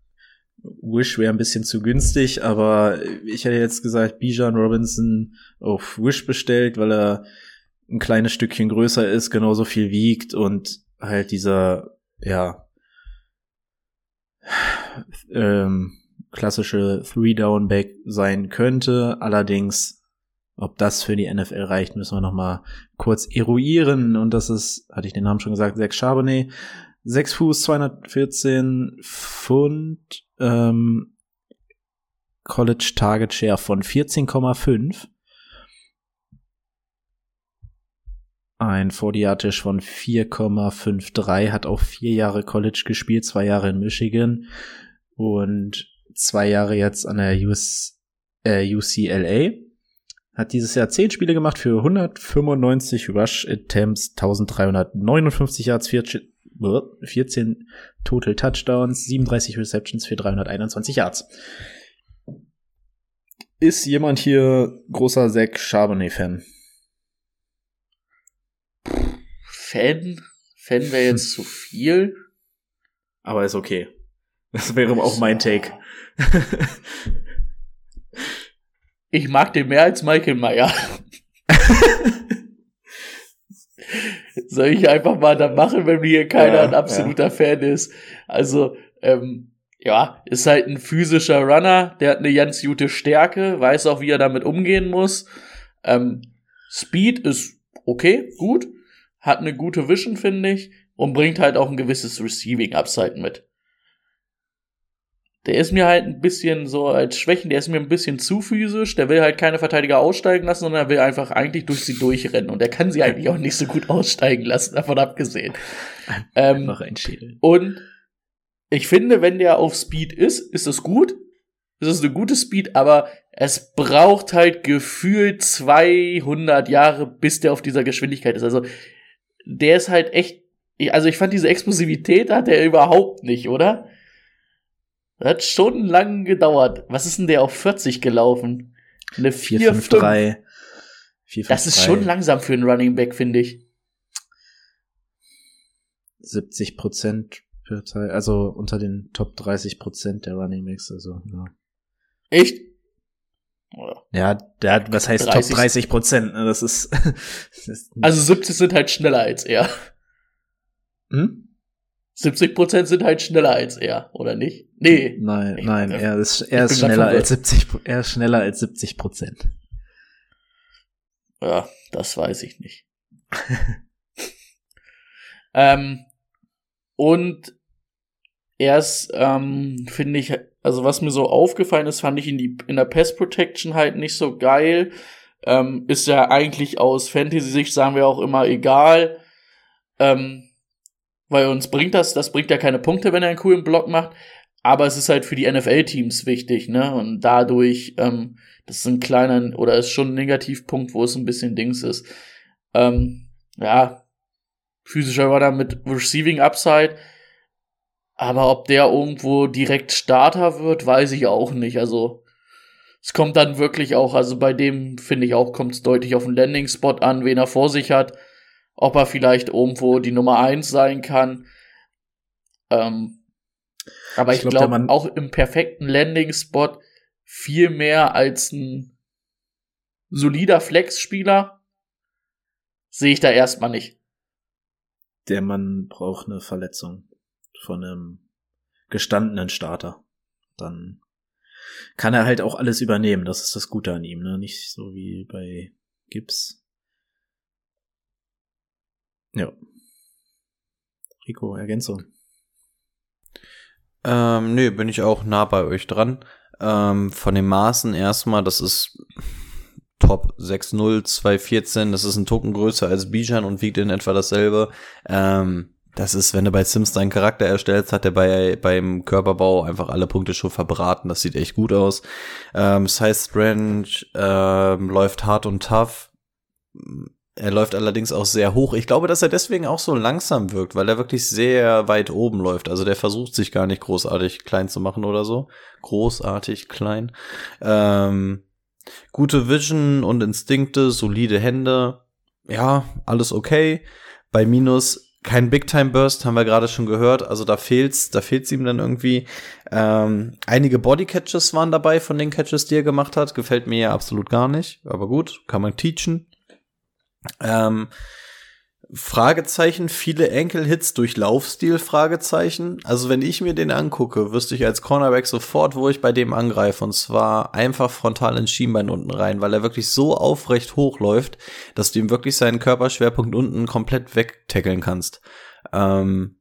Wish wäre ein bisschen zu günstig, aber ich hätte jetzt gesagt, Bijan Robinson auf Wish bestellt, weil er ein kleines Stückchen größer ist, genauso viel wiegt und halt dieser, ja, ähm, klassische Three-Down-Back sein könnte. Allerdings, ob das für die NFL reicht, müssen wir noch mal kurz eruieren. Und das ist, hatte ich den Namen schon gesagt, Zach Charbonnet. 6 Fuß, 214 Pfund, ähm, College Target Share von 14,5. Ein 40 von 4,53, hat auch vier Jahre College gespielt, zwei Jahre in Michigan und zwei Jahre jetzt an der US, äh, UCLA. Hat dieses Jahr zehn Spiele gemacht für 195 Rush Attempts, 1359 Yards, 14, 14 Total Touchdowns, 37 Receptions für 321 Yards. Ist jemand hier großer Zach Charbonnet-Fan? Fan? Fan wäre jetzt zu viel. Aber ist okay. Das wäre auch mein Take. Ich mag den mehr als Michael Meyer. Soll ich einfach mal da machen, wenn hier keiner Ja, ein absoluter Fan ist? Also, ähm, ja, ist halt ein physischer Runner, der hat eine ganz gute Stärke, weiß auch, wie er damit umgehen muss. Ähm, Speed ist okay, gut, hat eine gute Vision, finde ich, und bringt halt auch ein gewisses Receiving Upside mit. Der ist mir halt ein bisschen so als Schwächen, der ist mir ein bisschen zu physisch, der will halt keine Verteidiger aussteigen lassen, sondern er will einfach eigentlich durch sie durchrennen und er kann sie eigentlich auch nicht so gut aussteigen lassen, davon abgesehen. Ähm, Noch ein Schädel. und ich finde, wenn der auf Speed ist, ist es gut. Es ist eine gute Speed, aber es braucht halt gefühlt 200 Jahre, bis der auf dieser Geschwindigkeit ist. Also, der ist halt echt, also ich fand diese Explosivität hat er überhaupt nicht, oder? Das hat schon lang gedauert. Was ist denn der auf 40 gelaufen? Eine 4, 4, 5, 5, 3. 4, 5, Das ist schon langsam für einen Running Back, finde ich. 70 Prozent per Teil, also unter den Top 30 Prozent der Running Backs, also, ja. Echt? Ja, der hat, was heißt 30. Top 30 Prozent? ne? Das ist, das ist Also 70 sind halt schneller als er. hm? 70% sind halt schneller als er, oder nicht? Nee. Nein, Ich- nein, er ist, er ist schneller als 70, Pro- er ist schneller als 70 Prozent. Ja, das weiß ich nicht. ähm, und er ist, ähm, finde ich, also was mir so aufgefallen ist, fand ich in, die, in der Pass Protection halt nicht so geil. Ähm, ist ja eigentlich aus Fantasy-Sicht, sagen wir auch immer, egal. Ähm, weil uns bringt das, das bringt ja keine Punkte, wenn er einen coolen Block macht. Aber es ist halt für die NFL-Teams wichtig, ne? Und dadurch, ähm, das ist ein kleiner, oder ist schon ein Negativpunkt, wo es ein bisschen Dings ist. Ähm, ja, physischer war da mit Receiving Upside. Aber ob der irgendwo direkt Starter wird, weiß ich auch nicht. Also, es kommt dann wirklich auch, also bei dem finde ich auch, kommt es deutlich auf den Landing-Spot an, wen er vor sich hat. Ob er vielleicht irgendwo die Nummer eins sein kann. Ähm, aber ich, ich glaube glaub, auch im perfekten Landing-Spot viel mehr als ein solider Flex-Spieler sehe ich da erstmal nicht. Der Mann braucht eine Verletzung von einem gestandenen Starter. Dann kann er halt auch alles übernehmen. Das ist das Gute an ihm, ne? Nicht so wie bei Gibbs. Ja. Rico, Ergänzung. Ähm, nö, bin ich auch nah bei euch dran. Ähm, von den Maßen erstmal, das ist Top 6-0, 2-14, das ist ein Token größer als Bijan und wiegt in etwa dasselbe. Ähm, das ist, wenn du bei Sims deinen Charakter erstellst, hat er bei, beim Körperbau einfach alle Punkte schon verbraten. Das sieht echt gut aus. Ähm, Size Strange ähm, läuft hart und tough. Er läuft allerdings auch sehr hoch. Ich glaube, dass er deswegen auch so langsam wirkt, weil er wirklich sehr weit oben läuft. Also der versucht sich gar nicht großartig klein zu machen oder so. Großartig klein. Ähm, gute Vision und Instinkte, solide Hände. Ja, alles okay. Bei Minus kein Big Time Burst, haben wir gerade schon gehört. Also da fehlt's, da fehlt's ihm dann irgendwie. Ähm, einige Body Catches waren dabei von den Catches, die er gemacht hat. Gefällt mir ja absolut gar nicht. Aber gut, kann man teachen. Ähm, Fragezeichen, viele Enkelhits durch Laufstil, Fragezeichen. Also wenn ich mir den angucke, wüsste ich als Cornerback sofort, wo ich bei dem angreife. Und zwar einfach frontal ins Schienbein unten rein, weil er wirklich so aufrecht hochläuft, dass du ihm wirklich seinen Körperschwerpunkt unten komplett wegtackeln kannst. Ähm,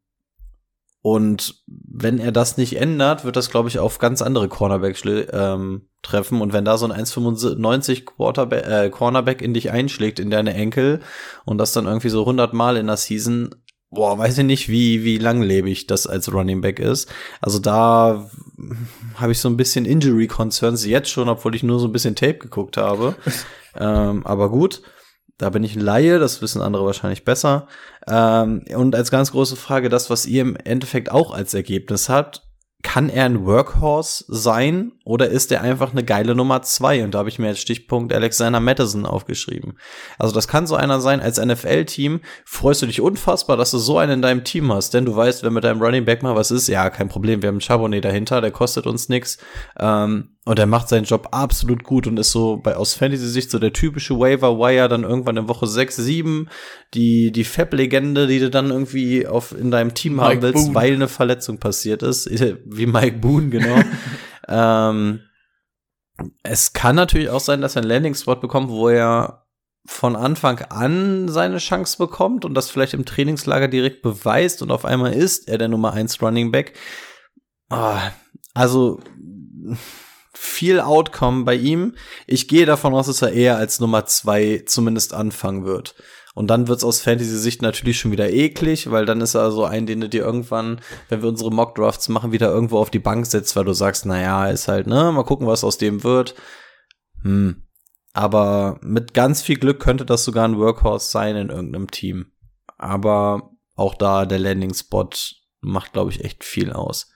und wenn er das nicht ändert, wird das, glaube ich, auf ganz andere Cornerbacks ähm, treffen. Und wenn da so ein 1,95 Quarterback, äh, Cornerback in dich einschlägt, in deine Enkel, und das dann irgendwie so 100 Mal in der Season, boah, weiß ich nicht, wie, wie langlebig das als Running Back ist. Also da habe ich so ein bisschen Injury Concerns jetzt schon, obwohl ich nur so ein bisschen Tape geguckt habe. ähm, aber gut. Da bin ich ein Laie, das wissen andere wahrscheinlich besser. Ähm, und als ganz große Frage, das, was ihr im Endeffekt auch als Ergebnis habt, kann er ein Workhorse sein oder ist er einfach eine geile Nummer zwei? Und da habe ich mir als Stichpunkt Alexander Madison aufgeschrieben. Also das kann so einer sein, als NFL-Team freust du dich unfassbar, dass du so einen in deinem Team hast, denn du weißt, wenn mit deinem Running Back mal was ist, ja, kein Problem, wir haben einen Charbonnet dahinter, der kostet uns nix. Ähm, und er macht seinen Job absolut gut und ist so bei aus Fantasy-Sicht so der typische Waiver Wire dann irgendwann in Woche 6, 7, die, die Fab-Legende, die du dann irgendwie auf, in deinem Team Mike haben willst, Boone. weil eine Verletzung passiert ist. Wie Mike Boone, genau. ähm, es kann natürlich auch sein, dass er einen Landing-Spot bekommt, wo er von Anfang an seine Chance bekommt und das vielleicht im Trainingslager direkt beweist und auf einmal ist er der Nummer 1 Running Back. Oh, also viel Outcome bei ihm. Ich gehe davon aus, dass er eher als Nummer zwei zumindest anfangen wird. Und dann wird's aus Fantasy-Sicht natürlich schon wieder eklig, weil dann ist er so ein, den du dir irgendwann, wenn wir unsere Mock-Drafts machen, wieder irgendwo auf die Bank setzt, weil du sagst, na ja, ist halt, ne, mal gucken, was aus dem wird. Hm. Aber mit ganz viel Glück könnte das sogar ein Workhorse sein in irgendeinem Team. Aber auch da der Landing-Spot macht, glaube ich, echt viel aus.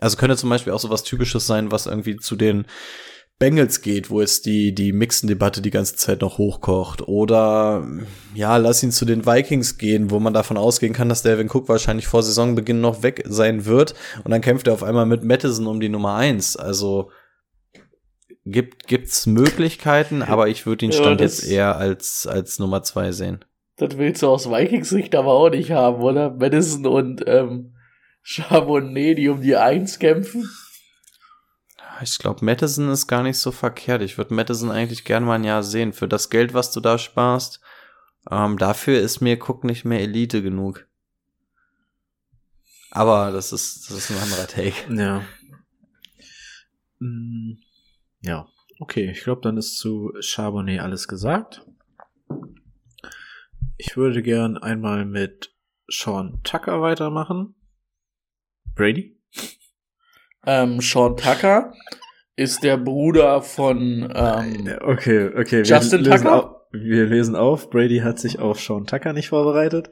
Also könnte zum Beispiel auch so was Typisches sein, was irgendwie zu den Bengals geht, wo jetzt die, die Mixen-Debatte die ganze Zeit noch hochkocht. Oder, ja, lass ihn zu den Vikings gehen, wo man davon ausgehen kann, dass Devin Cook wahrscheinlich vor Saisonbeginn noch weg sein wird. Und dann kämpft er auf einmal mit Madison um die Nummer eins. Also, gibt, gibt's Möglichkeiten, aber ich würde ihn Stand ja, jetzt eher als, als Nummer zwei sehen. Das willst du aus Vikings Sicht aber auch nicht haben, oder? Madison und, ähm, Charbonnet, die um die Eins kämpfen. Ich glaube, Madison ist gar nicht so verkehrt. Ich würde Madison eigentlich gerne mal ein Jahr sehen. Für das Geld, was du da sparst, ähm, dafür ist mir Cook nicht mehr Elite genug. Aber das ist, das ist ein anderer Take. Ja. Mm, Ja, okay. Ich glaube, dann ist zu Charbonnet alles gesagt. Ich würde gern einmal mit Sean Tucker weitermachen. Brady? Ähm, Sean Tucker ist der Bruder von ähm, Okay, okay. Justin wir lesen Tucker? Auf, wir lesen auf. Brady hat sich auf Sean Tucker nicht vorbereitet.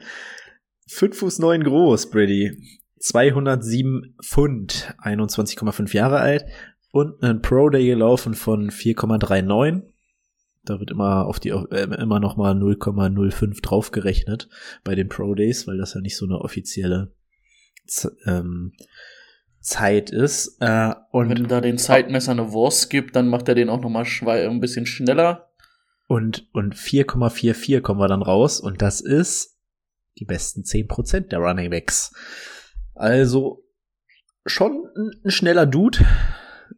5 Fuß 9 groß, Brady. 207 Pfund, 21,5 Jahre alt und einen Pro Day gelaufen von 4,39. Da wird immer auf die äh, immer noch mal 0,05 draufgerechnet bei den Pro Days, weil das ja nicht so eine offizielle ähm, Zeit ist. Äh, und wenn da den Zeitmesser eine Wurst gibt, dann macht er den auch noch mal schwei- ein bisschen schneller. Und, und 4,44 kommen wir dann raus. Und das ist die besten 10% der Running Backs. Also schon ein, ein schneller Dude.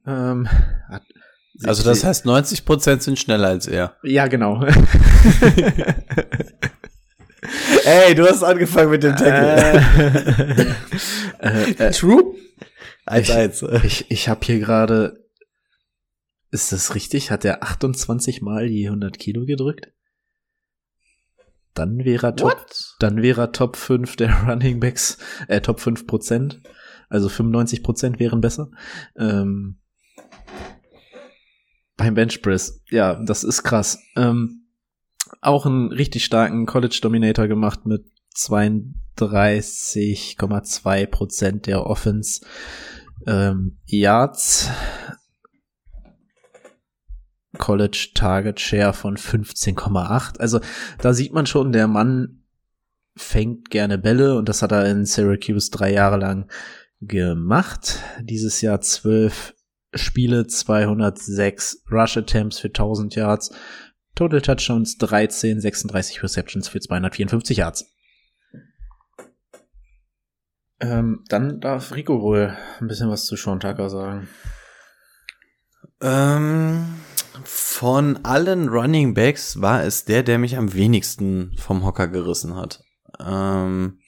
Ähm, hat, Also das heißt, 90% sind schneller als er. Ja, genau. Ey, du hast angefangen mit dem äh, äh, äh, True? 1-1. ich ich habe hier gerade. Ist das richtig? Hat er 28 Mal die 100 Kilo gedrückt? Dann wäre er Top, dann wäre er Top 5 der Running Backs, äh, Top 5 Prozent. Also 95 Prozent wären besser. Ähm, beim Bench Press. Ja, das ist krass. Ähm, auch einen richtig starken College Dominator gemacht mit 32,2 Prozent der Offense ähm, Yards. College Target Share von 15,8. Also da sieht man schon, der Mann fängt gerne Bälle und das hat er in Syracuse drei Jahre lang gemacht. Dieses Jahr zwölf Spiele, 206 Rush Attempts für 1000 Yards, Total Touchdowns 13, 36 Receptions für 254 Yards. Ähm, dann darf Rico wohl ein bisschen was zu Sean Tucker sagen. Ähm, von allen Running Backs war es der, der mich am wenigsten vom Hocker gerissen hat. Ähm,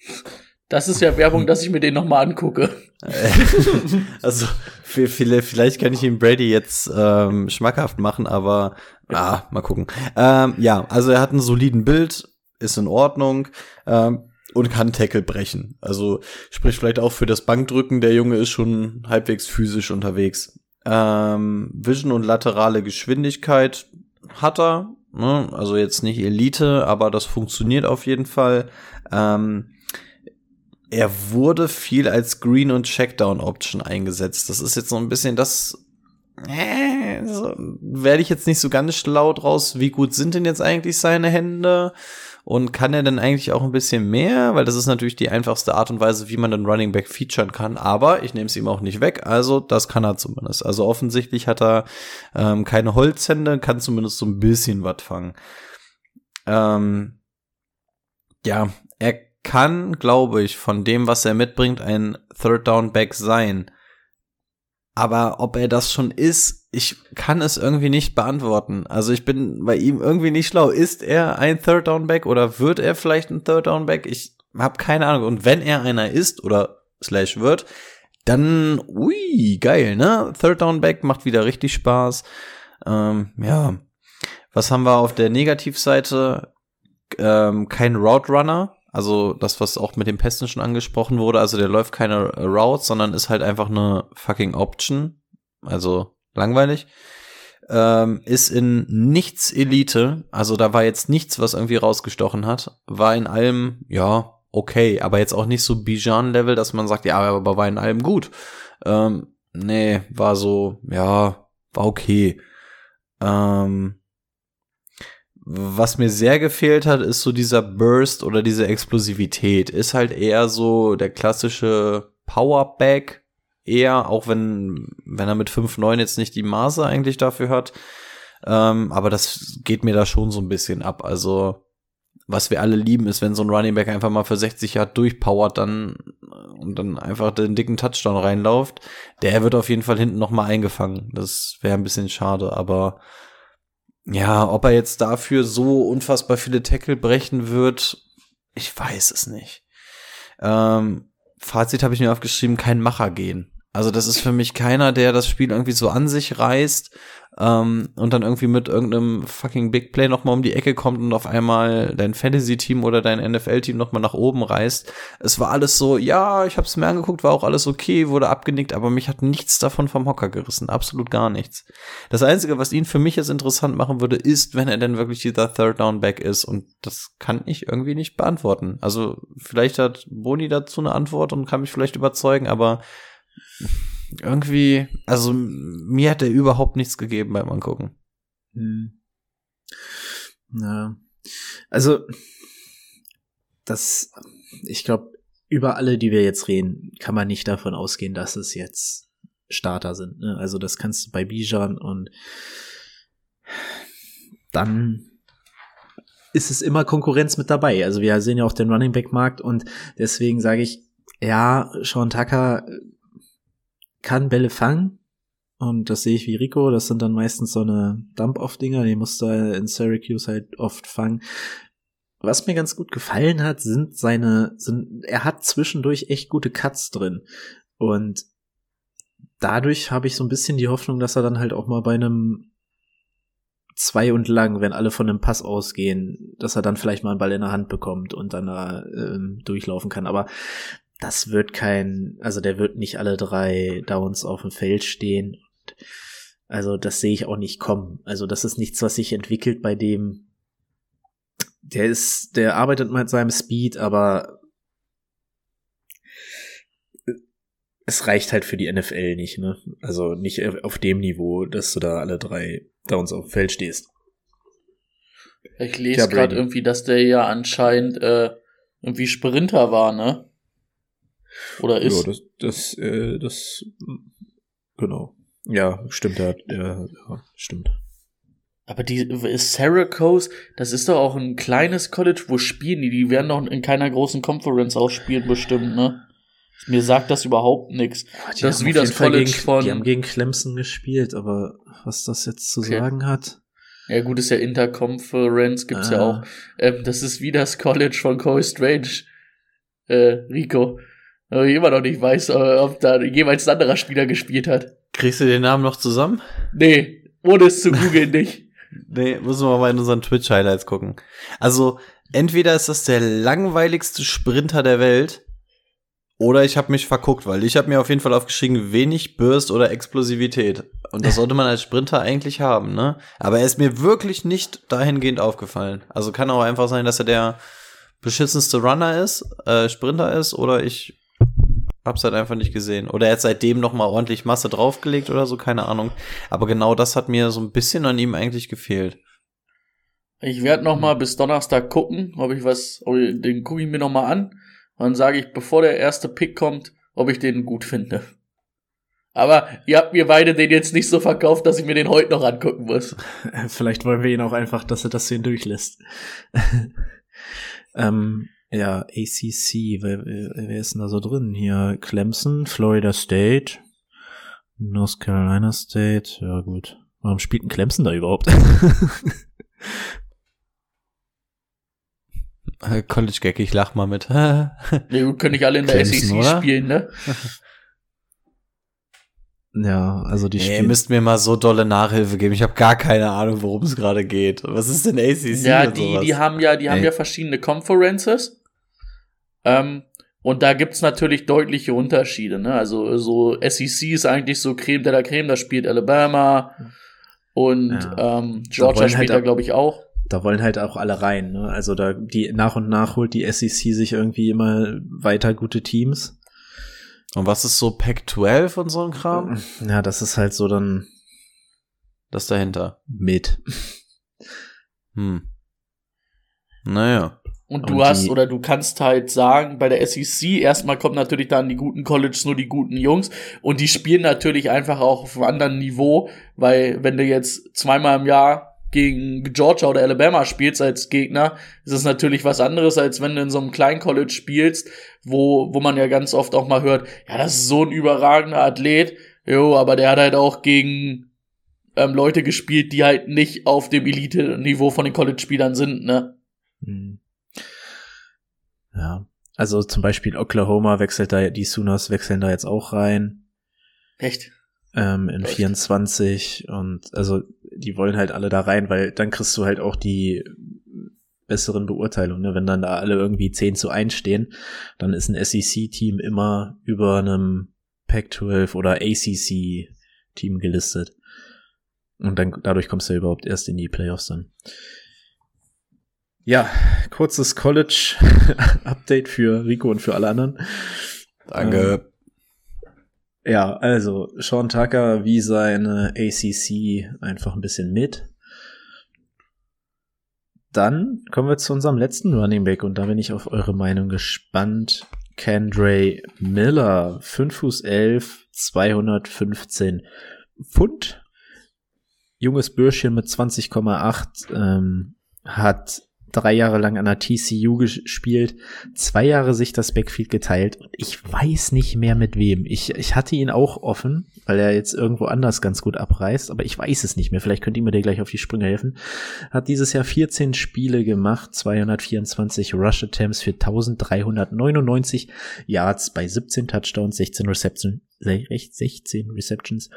Das ist ja Werbung, dass ich mir den noch mal angucke. also vielleicht kann ich ihm Brady jetzt ähm, schmackhaft machen, aber ah, mal gucken. Ähm, ja, also er hat einen soliden Bild, ist in Ordnung ähm, und kann Tackle brechen. Also spricht vielleicht auch für das Bankdrücken. Der Junge ist schon halbwegs physisch unterwegs. Ähm, Vision und laterale Geschwindigkeit hat er. Ne? Also jetzt nicht Elite, aber das funktioniert auf jeden Fall. Ähm, er wurde viel als Green- und Checkdown-Option eingesetzt. Das ist jetzt so ein bisschen das. Äh, so, werde ich jetzt nicht so ganz schlau draus. Wie gut sind denn jetzt eigentlich seine Hände? Und kann er denn eigentlich auch ein bisschen mehr? Weil das ist natürlich die einfachste Art und Weise, wie man den Running Back featuren kann. Aber ich nehme es ihm auch nicht weg. Also das kann er zumindest. Also offensichtlich hat er ähm, keine Holzhände, kann zumindest so ein bisschen was fangen. Ähm, ja, er kann, glaube ich, von dem, was er mitbringt, ein Third Down Back sein. Aber ob er das schon ist, ich kann es irgendwie nicht beantworten. Also ich bin bei ihm irgendwie nicht schlau. Ist er ein Third Down Back oder wird er vielleicht ein Third Down Back? Ich habe keine Ahnung. Und wenn er einer ist oder slash wird, dann, ui, geil, ne? Third Down Back macht wieder richtig Spaß. Ähm, ja. Was haben wir auf der Negativseite? Ähm, kein Route Runner. Also das, was auch mit dem Pesten schon angesprochen wurde. Also der läuft keine Routes, sondern ist halt einfach eine fucking Option. Also langweilig. Ähm, ist in nichts Elite. Also da war jetzt nichts, was irgendwie rausgestochen hat. War in allem, ja, okay. Aber jetzt auch nicht so Bijan-Level, dass man sagt, ja, aber war in allem gut. Ähm, nee, war so, ja, war okay. Ähm, was mir sehr gefehlt hat, ist so dieser Burst oder diese Explosivität. Ist halt eher so der klassische Powerback. Eher, auch wenn, wenn er mit 5,9 jetzt nicht die Maße eigentlich dafür hat. Ähm, aber das geht mir da schon so ein bisschen ab. Also, was wir alle lieben, ist, wenn so ein Running Back einfach mal für 60 Yard durchpowert dann und dann einfach den dicken Touchdown reinläuft. Der wird auf jeden Fall hinten noch mal eingefangen. Das wäre ein bisschen schade, aber ja, ob er jetzt dafür so unfassbar viele Tackle brechen wird, ich weiß es nicht. Ähm, Fazit habe ich mir aufgeschrieben, kein Macher gehen. Also das ist für mich keiner, der das Spiel irgendwie so an sich reißt ähm, und dann irgendwie mit irgendeinem fucking Big Play nochmal um die Ecke kommt und auf einmal dein Fantasy-Team oder dein NFL-Team nochmal nach oben reißt. Es war alles so, ja, ich habe es mir angeguckt, war auch alles okay, wurde abgenickt, aber mich hat nichts davon vom Hocker gerissen, absolut gar nichts. Das Einzige, was ihn für mich jetzt interessant machen würde, ist, wenn er denn wirklich dieser Third Down Back ist und das kann ich irgendwie nicht beantworten. Also vielleicht hat Boni dazu eine Antwort und kann mich vielleicht überzeugen, aber irgendwie, also mir hat er überhaupt nichts gegeben beim Angucken. Hm. Ja. Also, das, ich glaube, über alle, die wir jetzt reden, kann man nicht davon ausgehen, dass es jetzt Starter sind. Ne? Also das kannst du bei Bijan und dann ist es immer Konkurrenz mit dabei. Also wir sehen ja auch den Running Back Markt und deswegen sage ich, ja, Sean Tucker kann Bälle fangen. Und das sehe ich wie Rico. Das sind dann meistens so eine Dump-Off-Dinger. Die muss da in Syracuse halt oft fangen. Was mir ganz gut gefallen hat, sind seine, sind, er hat zwischendurch echt gute Cuts drin. Und dadurch habe ich so ein bisschen die Hoffnung, dass er dann halt auch mal bei einem zwei und lang, wenn alle von einem Pass ausgehen, dass er dann vielleicht mal einen Ball in der Hand bekommt und dann da ähm, durchlaufen kann. Aber das wird kein, also der wird nicht alle drei Downs auf dem Feld stehen. Also das sehe ich auch nicht kommen. Also das ist nichts, was sich entwickelt bei dem. Der ist, der arbeitet mit seinem Speed, aber es reicht halt für die NFL nicht, ne? Also nicht auf dem Niveau, dass du da alle drei Downs auf dem Feld stehst. Ich lese gerade irgendwie, dass der ja anscheinend äh, irgendwie Sprinter war, ne? Oder ist? Ja, das, das, äh, das, genau. Ja, stimmt, ja, ja, ja stimmt. Aber die ist Syracuse, das ist doch auch ein kleines College, wo spielen die? Die werden doch in keiner großen Conference auch spielen, bestimmt, ne? Mir sagt das überhaupt nichts. Das ist wie das College gegen, von. Die haben gegen Clemson gespielt, aber was das jetzt zu okay. sagen hat. Ja, gut, ist ja Interconference, gibt's ah. ja auch. Ähm, das ist wie das College von Cole Strange, äh, Rico. Aber ich immer noch nicht weiß, äh, ob da jeweils ein anderer Spieler gespielt hat. Kriegst du den Namen noch zusammen? Nee, ohne es zu googeln nicht. Nee, müssen wir mal in unseren Twitch-Highlights gucken. Also, entweder ist das der langweiligste Sprinter der Welt, oder ich habe mich verguckt, weil ich habe mir auf jeden Fall aufgeschrieben, wenig Burst oder Explosivität. Und das sollte man als Sprinter eigentlich haben, ne? Aber er ist mir wirklich nicht dahingehend aufgefallen. Also kann auch einfach sein, dass er der beschissenste Runner ist, äh, Sprinter ist, oder ich Hab's halt einfach nicht gesehen. Oder er hat seitdem noch mal ordentlich Masse draufgelegt oder so, keine Ahnung. Aber genau das hat mir so ein bisschen an ihm eigentlich gefehlt. Ich werde noch mal bis Donnerstag gucken, ob ich was, ob ich, den gucke ich mir noch mal an. Und dann sage ich, bevor der erste Pick kommt, ob ich den gut finde. Aber ihr habt mir beide den jetzt nicht so verkauft, dass ich mir den heute noch angucken muss. Vielleicht wollen wir ihn auch einfach, dass er das hier durchlässt. ähm, ja, ACC, wer, wer ist denn da so drin? Hier Clemson, Florida State, North Carolina State, ja gut. Warum spielt ein Clemson da überhaupt? College Gag, ich lach mal mit. ja, gut, können nicht alle in der Clemson, SEC oder? spielen, ne? Ja, also die nee, Ihr müsst mir mal so dolle Nachhilfe geben. Ich habe gar keine Ahnung, worum es gerade geht. Was ist denn ACC? Ja, die, die haben ja, die Ey. haben ja verschiedene Conferences. Ähm, und da gibt's natürlich deutliche Unterschiede. Ne? Also so SEC ist eigentlich so Creme de la Creme, da spielt Alabama und ja. ähm, Georgia spielt halt da, glaube ich, auch. Da wollen halt auch alle rein. Ne? Also da die nach und nach holt die SEC sich irgendwie immer weiter gute Teams. Und was ist so Pack 12 und so ein Kram? Ja, das ist halt so dann das dahinter. Mit. Hm. Naja. Und du und hast oder du kannst halt sagen, bei der SEC, erstmal kommen natürlich dann die guten Colleges nur die guten Jungs und die spielen natürlich einfach auch auf einem anderen Niveau, weil wenn du jetzt zweimal im Jahr gegen Georgia oder Alabama spielst als Gegner, ist es natürlich was anderes, als wenn du in so einem kleinen College spielst, wo, wo man ja ganz oft auch mal hört, ja, das ist so ein überragender Athlet, jo, aber der hat halt auch gegen ähm, Leute gespielt, die halt nicht auf dem Elite-Niveau von den College-Spielern sind, ne? Mhm. Ja, Also zum Beispiel Oklahoma wechselt da, die Sooners wechseln da jetzt auch rein. Echt? ähm, in Läuft. 24 und also die wollen halt alle da rein, weil dann kriegst du halt auch die besseren Beurteilungen. Ne? Wenn dann da alle irgendwie 10 zu 1 stehen, dann ist ein SEC-Team immer über einem Pac-12 oder ACC-Team gelistet. Und dann dadurch kommst du ja überhaupt erst in die Playoffs dann. Ja, kurzes College-Update für Rico und für alle anderen. Danke. Ja, also Sean Tucker wie seine ACC einfach ein bisschen mit. Dann kommen wir zu unserem letzten Running Back und da bin ich auf eure Meinung gespannt. Kendray Miller, 5 Fuß 11, 215 Pfund. Junges Bürschchen mit 20,8 ähm, hat drei Jahre lang an der TCU gespielt, zwei Jahre sich das Backfield geteilt und ich weiß nicht mehr mit wem. Ich, ich hatte ihn auch offen, weil er jetzt irgendwo anders ganz gut abreißt, aber ich weiß es nicht mehr. Vielleicht könnt ihr mir da gleich auf die Sprünge helfen. Hat dieses Jahr 14 Spiele gemacht, 224 Rush Attempts für 1399 Yards bei 17 Touchdowns, 16 Reception, 16 Receptions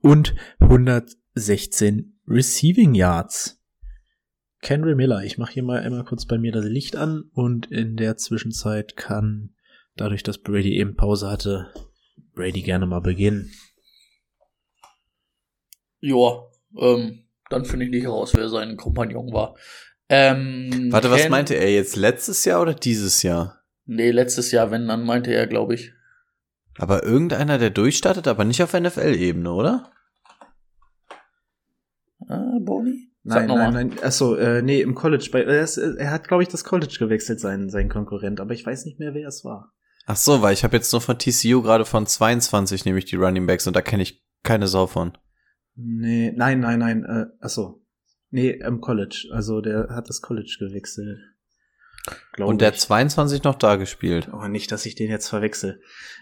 und 116 Receiving Yards. Kendry Miller, ich mache hier mal einmal kurz bei mir das Licht an und in der Zwischenzeit kann, dadurch, dass Brady eben Pause hatte, Brady gerne mal beginnen. Joa, ähm, dann finde ich nicht raus, wer sein Kompagnon war. Ähm, Warte, was Ken- meinte er jetzt? Letztes Jahr oder dieses Jahr? Nee, letztes Jahr, wenn, dann meinte er, glaube ich. Aber irgendeiner, der durchstartet, aber nicht auf NFL-Ebene, oder? Ah, Boni? Nein, nein, nein. Achso, äh, nee, im College. Bei, er, ist, er hat, glaube ich, das College gewechselt, sein, sein Konkurrent, aber ich weiß nicht mehr, wer es war. Ach so, weil ich habe jetzt nur von TCU gerade von 22 nämlich die Running Backs und da kenne ich keine Sau von. Nee, nein, nein, nein. Äh, achso. Nee, im College. Also der hat das College gewechselt. Glaub Und der hat ich. 22 noch da gespielt. Oh, nicht, dass ich den jetzt verwechsel.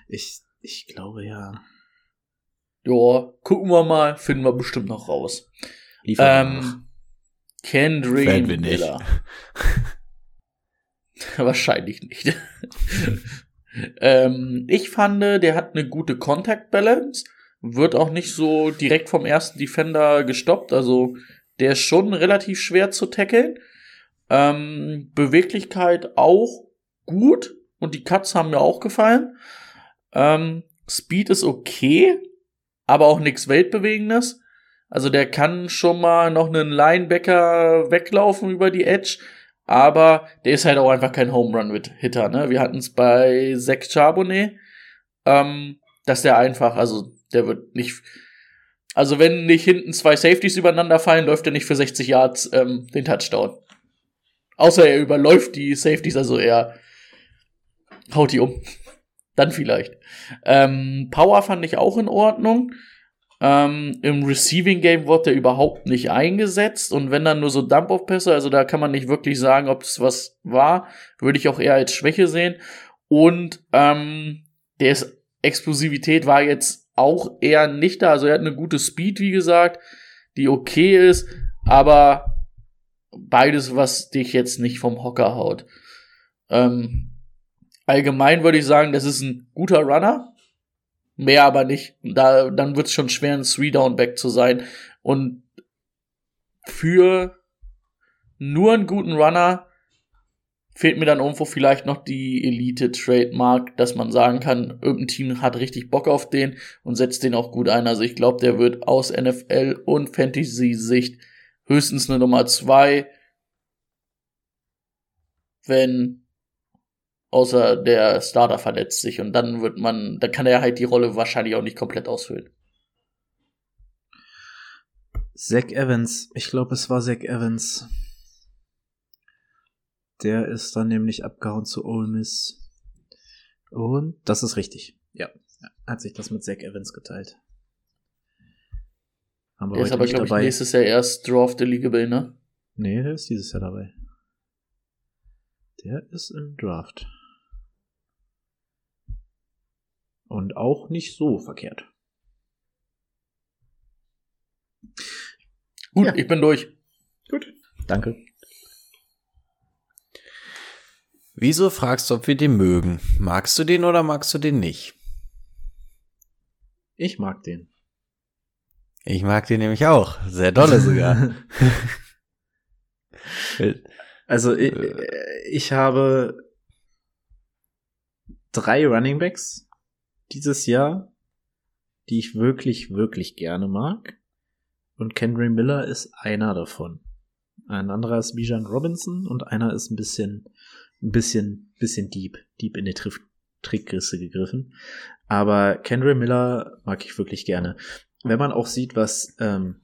Ich, ich glaube ja. Joa, gucken wir mal, finden wir bestimmt noch raus. Liefer nach. Ähm, Kendry Werden wir nicht. Miller. Wahrscheinlich nicht. ähm, ich fand, der hat eine gute Contact Balance, wird auch nicht so direkt vom ersten Defender gestoppt, also der ist schon relativ schwer zu tackeln. Ähm, Beweglichkeit auch gut und die Cuts haben mir auch gefallen. Ähm, Speed ist okay, aber auch nichts Weltbewegendes. Also der kann schon mal noch einen Linebacker weglaufen über die Edge, aber der ist halt auch einfach kein Home Run Hitter. Ne? Wir hatten es bei Zach Charbonnet, ähm, dass der einfach, also der wird nicht, also wenn nicht hinten zwei Safeties übereinander fallen, läuft er nicht für 60 Yards ähm, den Touchdown. Außer er überläuft die Safeties, also er haut die um. Dann vielleicht. Ähm, Power fand ich auch in Ordnung. Ähm, Im Receiving Game wurde er überhaupt nicht eingesetzt und wenn dann nur so Dump-Off-Pässe, also da kann man nicht wirklich sagen, ob es was war, würde ich auch eher als Schwäche sehen. Und ähm, der ist, Explosivität war jetzt auch eher nicht da, also er hat eine gute Speed, wie gesagt, die okay ist, aber beides, was dich jetzt nicht vom Hocker haut. Ähm, allgemein würde ich sagen, das ist ein guter Runner, mehr aber nicht. Da, dann wird es schon schwer, ein Three-Down-Back zu sein. Und für nur einen guten Runner fehlt mir dann irgendwo vielleicht noch die Elite-Trademark, dass man sagen kann, irgendein Team hat richtig Bock auf den und setzt den auch gut ein. Also ich glaube, der wird aus NFL und Fantasy-Sicht höchstens eine Nummer zwei, wenn außer der Starter verletzt sich und dann wird man, dann kann er halt die Rolle wahrscheinlich auch nicht komplett ausfüllen. Zach Evans, ich glaube, es war Zach Evans. Der ist dann nämlich abgehauen zu Ole Miss. Und das ist richtig. Ja, hat sich das mit Zach Evans geteilt. Haben wir Der ist aber, glaube ich, nächstes Jahr erst Draft Eligible, ne? Nee, der ist dieses Jahr dabei. Der ist im Draft. Und auch nicht so verkehrt. Gut, Ja. ich bin durch. Gut. Danke. Wieso fragst du, ob wir den mögen? Magst du den oder magst du den nicht? Ich mag den. Ich mag den nämlich auch. Sehr dolle sogar. also ich, ich habe drei Running Backs dieses Jahr, die ich wirklich, wirklich gerne mag. Und Kendry Miller ist einer davon. Ein anderer ist Bijan Robinson und einer ist ein bisschen, ein bisschen, bisschen deep, deep in die Trick Trickrisse gegriffen. Aber Kendry Miller mag ich wirklich gerne. Wenn man auch sieht, was, ähm,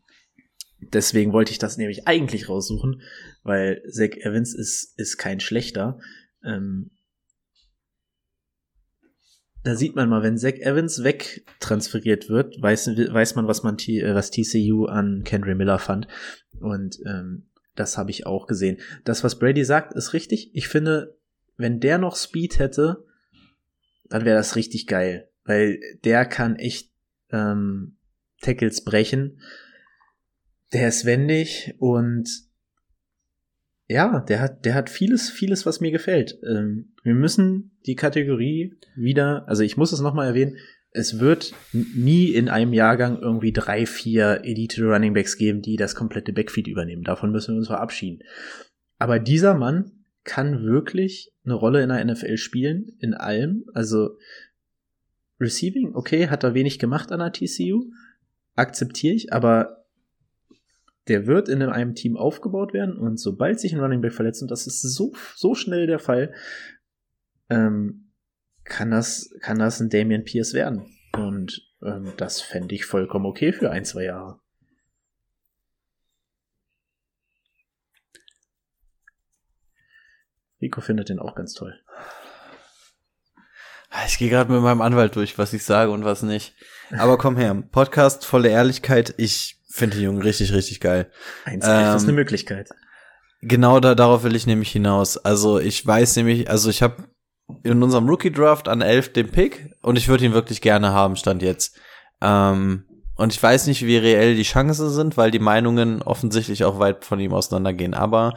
deswegen wollte ich das nämlich eigentlich raussuchen, weil Zach Evans ist, ist kein schlechter. Ähm, da sieht man mal, wenn Zach Evans wegtransferiert wird, weiß, weiß man, was man äh, was TCU an Kendry Miller fand. Und ähm, das habe ich auch gesehen. Das, was Brady sagt, ist richtig. Ich finde, wenn der noch Speed hätte, dann wäre das richtig geil. Weil der kann echt ähm, Tackles brechen. Der ist wendig und ja, der hat, der hat vieles, vieles, was mir gefällt. Ähm, wir müssen die Kategorie wieder, also ich muss es nochmal erwähnen, es wird nie in einem Jahrgang irgendwie drei, vier Elite Running Backs geben, die das komplette Backfeed übernehmen. Davon müssen wir uns verabschieden. Aber dieser Mann kann wirklich eine Rolle in der NFL spielen, in allem. Also Receiving, okay, hat er wenig gemacht an der TCU, akzeptiere ich, aber der wird in einem Team aufgebaut werden und sobald sich ein Running Back verletzt, und das ist so, so schnell der Fall, ähm, kann das, kann das ein Damian Pierce werden. Und ähm, das fände ich vollkommen okay für ein, zwei Jahre. Rico findet den auch ganz toll. Ich gehe gerade mit meinem Anwalt durch, was ich sage und was nicht. Aber komm her, Podcast volle Ehrlichkeit. Ich finde den Jungen richtig, richtig geil. Eins ähm, ist eine Möglichkeit. Genau da, darauf will ich nämlich hinaus. Also ich weiß nämlich, also ich habe in unserem Rookie Draft an 11 den Pick und ich würde ihn wirklich gerne haben, stand jetzt. Ähm, und ich weiß nicht, wie reell die Chancen sind, weil die Meinungen offensichtlich auch weit von ihm auseinandergehen. Aber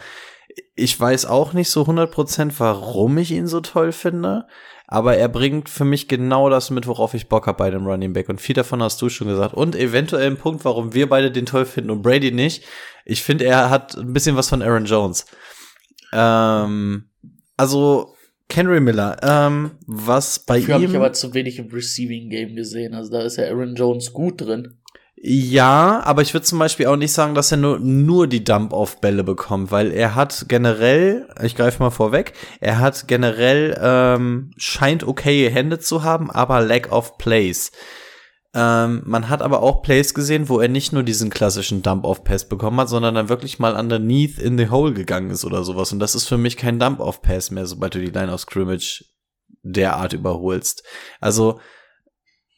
ich weiß auch nicht so 100%, warum ich ihn so toll finde aber er bringt für mich genau das mit, worauf ich Bock habe bei dem Running Back. Und viel davon hast du schon gesagt. Und eventuell ein Punkt, warum wir beide den toll finden und Brady nicht. Ich finde, er hat ein bisschen was von Aaron Jones. Ähm, also, Henry Miller, ähm, was bei Dafür ihm. habe ich aber zu wenig im Receiving Game gesehen. Also da ist ja Aaron Jones gut drin. Ja, aber ich würde zum Beispiel auch nicht sagen, dass er nur, nur die Dump-Off-Bälle bekommt, weil er hat generell, ich greife mal vorweg, er hat generell, ähm, scheint okaye Hände zu haben, aber Lack of Plays. Ähm, man hat aber auch Plays gesehen, wo er nicht nur diesen klassischen Dump-Off-Pass bekommen hat, sondern dann wirklich mal underneath in the hole gegangen ist oder sowas. Und das ist für mich kein Dump-Off-Pass mehr, sobald du die Line of Scrimmage derart überholst. Also,